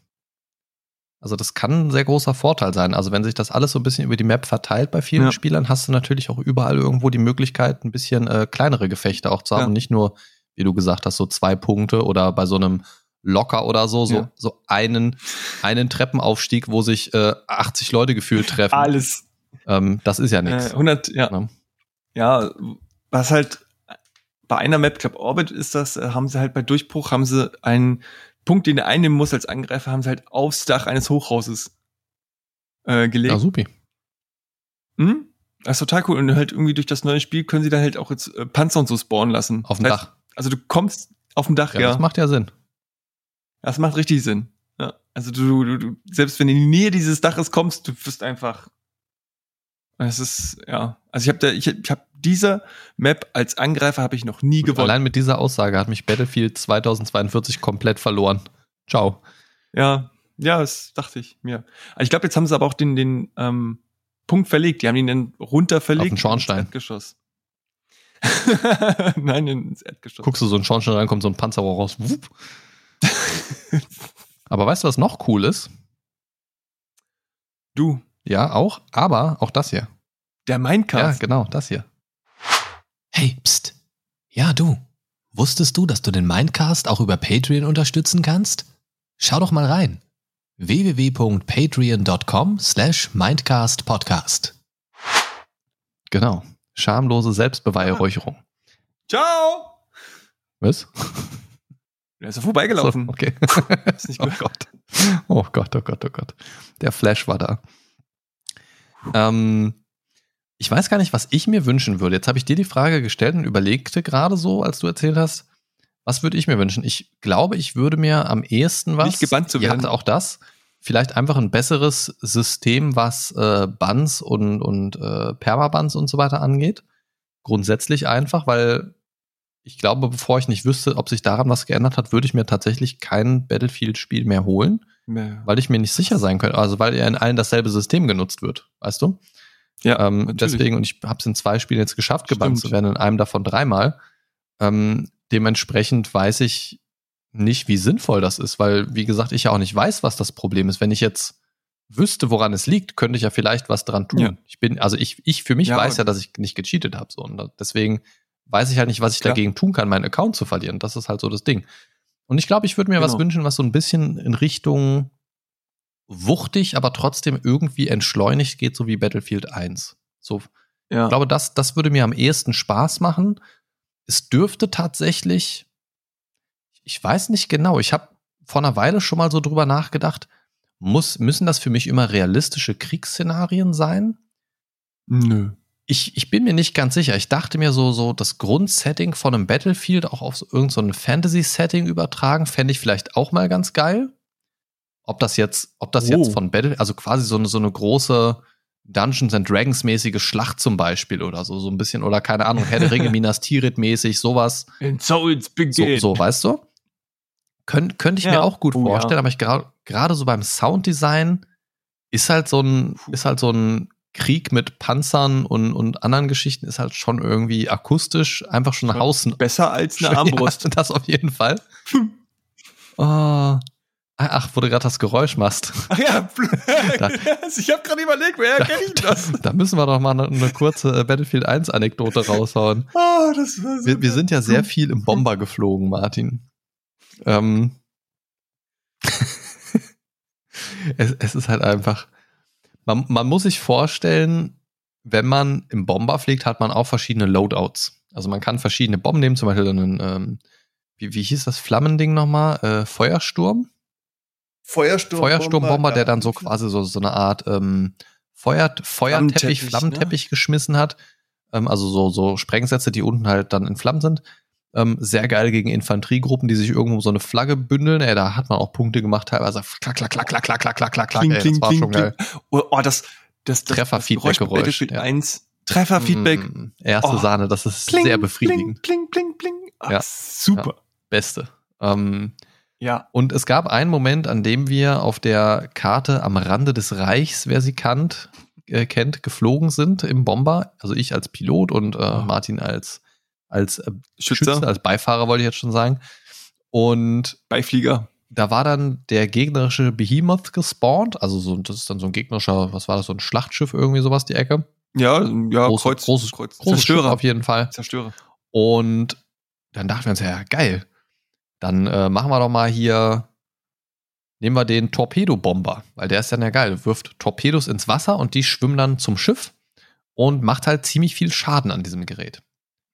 Also das kann ein sehr großer Vorteil sein. Also wenn sich das alles so ein bisschen über die Map verteilt bei vielen Ja. Spielern, hast du natürlich auch überall irgendwo die Möglichkeit, ein bisschen äh, kleinere Gefechte auch zu haben. Ja. Und nicht nur, wie du gesagt hast, so zwei Punkte oder bei so einem Locker oder so, so, Ja. so einen, einen Treppenaufstieg, wo sich äh, 80 Leute gefühlt treffen. Alles. Ähm, das ist ja Äh, nichts. 100, ja. Ne? Ja, was halt bei einer Map, ich glaube Orbit ist das, äh, haben sie halt bei Durchbruch, haben sie einen Punkt, den der einnehmen muss als Angreifer, haben sie halt aufs Dach eines Hochhauses äh, gelegt. Ja, supi. Hm? Das ist total cool. Und halt irgendwie durch das neue Spiel können sie dann halt auch jetzt äh, Panzer und so spawnen lassen. Auf dem Das heißt, Dach. Also du kommst auf dem Dach, Ja, ja. das macht ja Sinn. Das macht richtig Sinn. Ja. Also du, du, du, selbst wenn du in die Nähe dieses Daches kommst, du wirst einfach Es ist, ja. Also ich habe da, ich, ich habe diese Map als Angreifer habe ich noch nie gewonnen. Allein mit dieser Aussage hat mich Battlefield 2042 komplett verloren. Ciao. Ja, ja, das dachte ich mir. Also ich glaube, jetzt haben sie aber auch den, den ähm, Punkt verlegt. Die haben ihn dann runter verlegt. Auf den Schornstein. Ins Erdgeschoss. [LAUGHS] Nein, ins Erdgeschoss. Guckst du so einen Schornstein rein, kommt so ein Panzerrohr raus. [LAUGHS] aber weißt du, was noch cool ist? Du. Ja, auch, aber auch das hier. Der Minecast. Ja, genau, das hier. Hey, pst. Ja, du. Wusstest du, dass du den Mindcast auch über Patreon unterstützen kannst? Schau doch mal rein. www.patreon.com slash mindcastpodcast. Genau. Schamlose Selbstbeweihräucherung. Ciao! Was? Er ist ja vorbeigelaufen. So, okay. [LAUGHS] ist nicht gut. Oh Gott. Oh Gott, oh Gott, oh Gott. Der Flash war da. Ähm, ich weiß gar nicht, was ich mir wünschen würde. Jetzt habe ich dir die Frage gestellt und überlegte gerade so, als du erzählt hast, was würde ich mir wünschen? Ich glaube, ich würde mir am ehesten was. Nicht gebannt zu werden. Ja, auch das. Vielleicht einfach ein besseres System, was äh, Buns und, und äh, Permabuns und so weiter angeht. Grundsätzlich einfach, weil ich glaube, bevor ich nicht wüsste, ob sich daran was geändert hat, würde ich mir tatsächlich kein Battlefield-Spiel mehr holen, mehr. weil ich mir nicht sicher sein könnte. Also weil ja in allen dasselbe System genutzt wird, weißt du? Ja, ähm, deswegen, und ich habe es in zwei Spielen jetzt geschafft, gebannt zu werden, in einem davon dreimal. Ähm, dementsprechend weiß ich nicht, wie sinnvoll das ist, weil, wie gesagt, ich ja auch nicht weiß, was das Problem ist. Wenn ich jetzt wüsste, woran es liegt, könnte ich ja vielleicht was dran tun. Ja. Ich bin, also ich, ich für mich ja, weiß ja, dass ich nicht gecheatet habe. So. Und deswegen weiß ich halt nicht, was ich Klar. dagegen tun kann, meinen Account zu verlieren. Das ist halt so das Ding. Und ich glaube, ich würde mir genau. was wünschen, was so ein bisschen in Richtung wuchtig, aber trotzdem irgendwie entschleunigt geht, so wie Battlefield 1. So, ja. ich glaube, das, das würde mir am ehesten Spaß machen. Es dürfte tatsächlich, ich weiß nicht genau, ich habe vor einer Weile schon mal so drüber nachgedacht, muss, müssen das für mich immer realistische Kriegsszenarien sein? Nö. Ich, ich bin mir nicht ganz sicher. Ich dachte mir so, so das Grundsetting von einem Battlefield auch auf so irgendein so Fantasy-Setting übertragen, fände ich vielleicht auch mal ganz geil ob das jetzt, ob das oh. jetzt von Battle, also quasi so eine, so eine große Dungeons and Dragons mäßige Schlacht zum Beispiel oder so, so ein bisschen, oder keine Ahnung, Herr der Ringe [LAUGHS] Minas Tirith mäßig, sowas. And so it's begin. So, so weißt du? Könnt, könnte ich ja. mir auch gut oh, vorstellen, ja. aber ich gerade so beim Sounddesign ist halt so ein, ist halt so ein Krieg mit Panzern und, und anderen Geschichten ist halt schon irgendwie akustisch einfach schon nach außen. Besser als eine [LAUGHS] Armbrust. Ja, das auf jeden Fall. oh, [LAUGHS] Ach, wo du gerade das Geräusch machst. [LAUGHS] Ach ja, da, [LAUGHS] ich habe gerade überlegt, wer kenne ich das? [LAUGHS] Da, müssen wir doch mal eine, eine kurze äh, Battlefield 1 Anekdote raushauen. Oh, das war so wir, wir sind ja sehr viel im Bomber geflogen, Martin. Ähm, es, es ist halt einfach, man, man muss sich vorstellen, wenn man im Bomber fliegt, hat man auch verschiedene Loadouts. Also man kann verschiedene Bomben nehmen, zum Beispiel einen, ähm, wie, wie hieß das Flammending nochmal? Äh, Feuersturm? Feuersturm Feuersturmbomber, der dann so quasi so, so eine Art ähm, Feuer, Feuerteppich, Flammenteppich ne? geschmissen hat. Ähm, also so, so Sprengsätze, die unten halt dann in Flammen sind. Ähm, sehr geil gegen Infanteriegruppen, die sich irgendwo so eine Flagge bündeln. Ey, da hat man auch Punkte gemacht, teilweise klack, klack, klack, klack, klack, klack, klack, klack, klack. Ey, das war schon geil. Oh, oh, das, das, das Trefferfeedback-Geräusch. Ja. Eins, Trefferfeedback. Mm, erste oh. Sahne, das ist pling, sehr befriedigend. Pling, pling, pling, pling. Ach, ja, super. Ja, beste. Ähm, ja. Und es gab einen Moment, an dem wir auf der Karte am Rande des Reichs, wer sie kannt, äh, kennt, geflogen sind im Bomber. Also ich als Pilot und äh. Martin als, als äh, Schütze, als Beifahrer wollte ich jetzt schon sagen. Und Beiflieger. Da war dann der gegnerische Behemoth gespawnt. Also so, das ist dann so ein gegnerischer, was war das, so ein Schlachtschiff, irgendwie sowas, die Ecke. Ja, ja, Groß, Kreuz, großes, Kreuz. großes Zerstörer Schiff auf jeden Fall. Zerstörer. Und dann dachten wir uns, ja, geil dann äh, machen wir doch mal hier, nehmen wir den Torpedobomber, weil der ist dann ja geil. Wirft Torpedos ins Wasser und die schwimmen dann zum Schiff und macht halt ziemlich viel Schaden an diesem Gerät.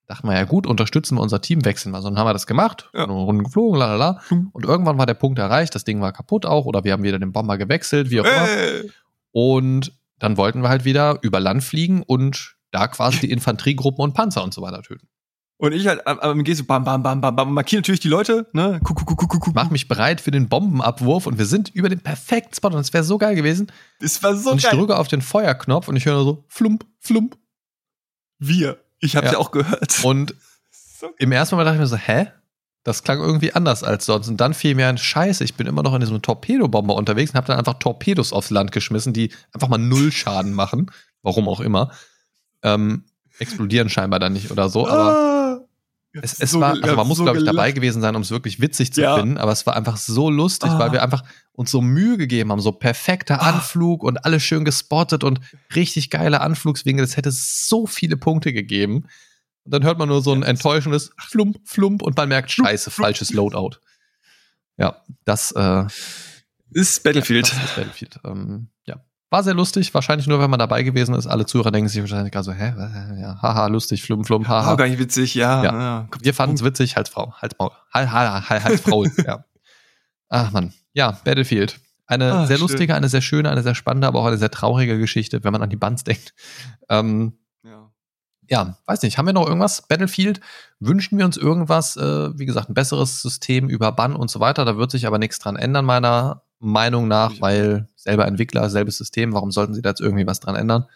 Dachten wir ja gut, unterstützen wir unser Team, wechseln wir. So, dann haben wir das gemacht, ja. eine Runde geflogen, lalala. Hm. Und irgendwann war der Punkt erreicht, das Ding war kaputt auch oder wir haben wieder den Bomber gewechselt, wie auch immer. Hey. Und dann wollten wir halt wieder über Land fliegen und da quasi die Infanteriegruppen und Panzer und so weiter töten. Und ich halt am, am MG so bam, bam, bam, bam, bam, markiere natürlich die Leute, ne? Guck, guck, guck, guck. Mach mich bereit für den Bombenabwurf und wir sind über den perfekten Spot und es wäre so geil gewesen. Das war so und ich geil. drücke auf den Feuerknopf und ich höre so flump, flump. Wir. Ich hab's ja, Ja. auch gehört. [LAUGHS] Und So im ersten Moment dachte ich mir so, hä? Das klang irgendwie anders als sonst. Und dann fiel mir ein Scheiße, ich bin immer noch in diesem Torpedobomber unterwegs und habe dann einfach Torpedos aufs Land geschmissen, die einfach mal null Schaden machen. Warum auch immer. Ähm, explodieren scheinbar dann nicht oder so, aber ah, es, es so war, also man ja, muss, so glaube ich, dabei gewesen sein, um es wirklich witzig zu Ja. finden, aber es war einfach so lustig, Ah. weil wir einfach uns so Mühe gegeben haben, so perfekter Ah. Anflug und alles schön gespottet und richtig geile Anflugswinkel. Es hätte so viele Punkte gegeben. Und dann hört man nur so ein Ja, das- enttäuschendes Flump, Flump und man merkt, Flump, scheiße, Flump. falsches Loadout. Ja, das, äh, Ist Battlefield. das ist Battlefield. Ähm, ja. War sehr lustig, wahrscheinlich nur, wenn man dabei gewesen ist. Alle Zuhörer denken sich wahrscheinlich gerade so, hä, ja, haha, lustig, flum, flum, haha. War gar nicht witzig, ja. Ja. ja. Wir fanden es witzig, Halsfrau, Halsmaul, Hal, Hal, Hal, Halsfrau, [LAUGHS] ja. Ach man, ja, Battlefield. Eine Ah, sehr schön. lustige, eine sehr schöne, eine sehr spannende, aber auch eine sehr traurige Geschichte, wenn man an die Bands denkt. Ähm, ja. ja, weiß nicht, haben wir noch irgendwas? Battlefield, wünschen wir uns irgendwas, äh, wie gesagt, ein besseres System über Bann und so weiter. Da wird sich aber nichts dran ändern, meiner Meinung nach, weil selber Entwickler, selbes System, warum sollten sie da jetzt irgendwie was dran ändern?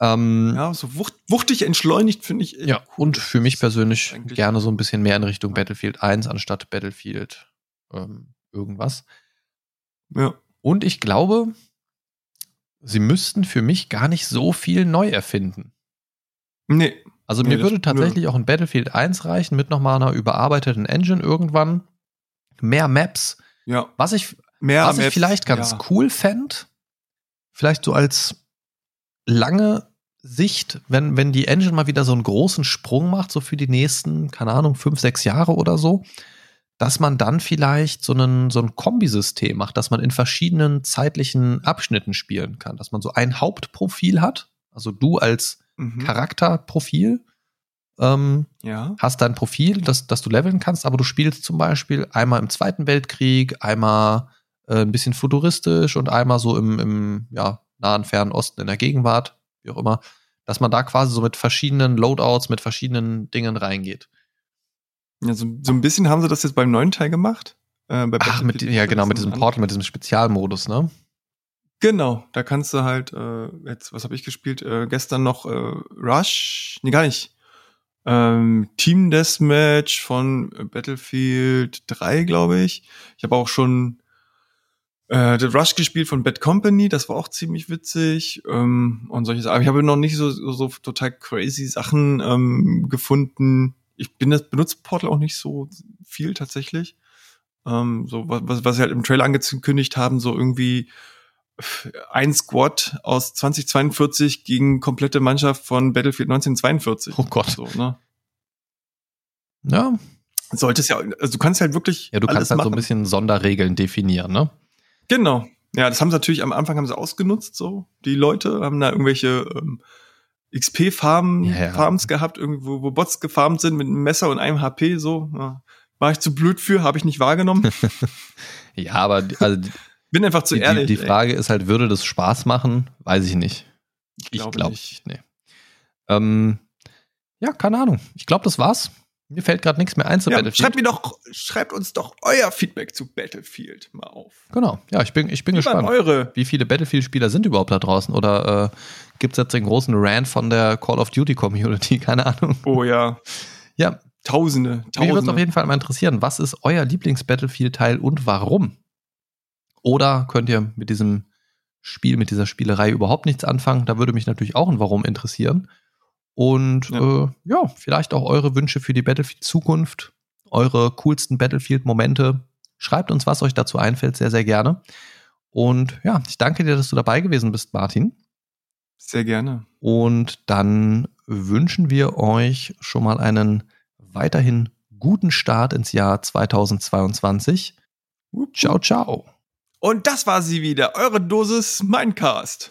Ähm, Ja, so wucht, wuchtig entschleunigt finde ich. echt ja, cool. und für mich persönlich gerne so ein bisschen mehr in Richtung Battlefield 1 anstatt Battlefield ähm, irgendwas. Ja. Und ich glaube, sie müssten für mich gar nicht so viel neu erfinden. Nee. Also Nee, mir würde tatsächlich auch ein Battlefield 1 reichen mit nochmal einer überarbeiteten Engine irgendwann. Mehr Maps. Ja. Was ich, Mehr was ich Maps, vielleicht ganz ja. cool fände, vielleicht so als lange Sicht, wenn, wenn die Engine mal wieder so einen großen Sprung macht, so für die nächsten, keine Ahnung, fünf, sechs Jahre oder so, dass man dann vielleicht so, einen, so ein Kombisystem macht, dass man in verschiedenen zeitlichen Abschnitten spielen kann, dass man so ein Hauptprofil hat, also du als Mhm. Charakterprofil, ähm, Ja. hast dein Profil, das, das du leveln kannst, aber du spielst zum Beispiel einmal im Zweiten Weltkrieg, einmal äh, ein bisschen futuristisch und einmal so im, im ja, nahen, fernen Osten in der Gegenwart, wie auch immer, dass man da quasi so mit verschiedenen Loadouts, mit verschiedenen Dingen reingeht. ja so, so ein bisschen haben sie das jetzt beim neuen Teil gemacht. Äh, Ach, mit, ja genau, mit diesem Portal, mit diesem Spezialmodus, ne? Genau, da kannst du halt, äh, jetzt, was habe ich gespielt? Äh, gestern noch äh, Rush, nee, gar nicht. Ähm, Team Deathmatch von Battlefield 3, glaube ich. Ich habe auch schon äh, The Rush gespielt von Bad Company, das war auch ziemlich witzig. Ähm, und solche Sachen. Aber ich habe noch nicht so, so, so total crazy Sachen ähm, gefunden. Ich bin das benutze Portal auch nicht so viel tatsächlich. Ähm, so was, was was sie halt im Trailer angekündigt haben, so irgendwie ein Squad aus 2042 gegen komplette Mannschaft von Battlefield 1942. Oh Gott. So, ne? Ja, Sollte es ja, also du kannst halt wirklich ja du kannst halt machen. so ein bisschen Sonderregeln definieren, ne? Genau. Ja, das haben sie natürlich am Anfang haben sie ausgenutzt, so. Die Leute haben da irgendwelche ähm, XP-Farmen, Ja, ja. Farms gehabt, irgendwo, wo Bots gefarmt sind mit einem Messer und einem HP, so. Ja. War ich zu blöd für, habe ich nicht wahrgenommen. [LAUGHS] Ja, aber die, also die, Bin einfach zu die, ehrlich. die ey. Frage ist halt, würde das Spaß machen? Weiß ich nicht. Ich glaube nicht. nicht. Nee. Ähm, ja, keine Ahnung. Ich glaube, das war's. Mir fällt gerade nichts mehr ein zu Ja, Battlefield. schreibt mir doch, schreibt uns doch euer Feedback zu Battlefield mal auf. Genau. Ja, ich bin, ich bin Wie gespannt. eure? Wie viele Battlefield-Spieler sind überhaupt da draußen? Oder äh, gibt es jetzt den großen Rant von der Call of Duty Community? [LAUGHS] Keine Ahnung. Oh ja, Ja, Tausende, mich würde es auf Tausende. jeden Fall mal interessieren. Was ist euer Lieblings-Battlefield-Teil und warum? Oder könnt ihr mit diesem Spiel, mit dieser Spielerei überhaupt nichts anfangen? Da würde mich natürlich auch ein Warum interessieren. Und ja, äh, ja vielleicht auch eure Wünsche für die Battlefield-Zukunft, eure coolsten Battlefield-Momente. Schreibt uns, was euch dazu einfällt, sehr, sehr gerne. Und ja, ich danke dir, dass du dabei gewesen bist, Martin. Sehr gerne. Und dann wünschen wir euch schon mal einen weiterhin guten Start ins Jahr 2022. Ciao, ciao. Und das war sie wieder, eure Dosis Mindcast.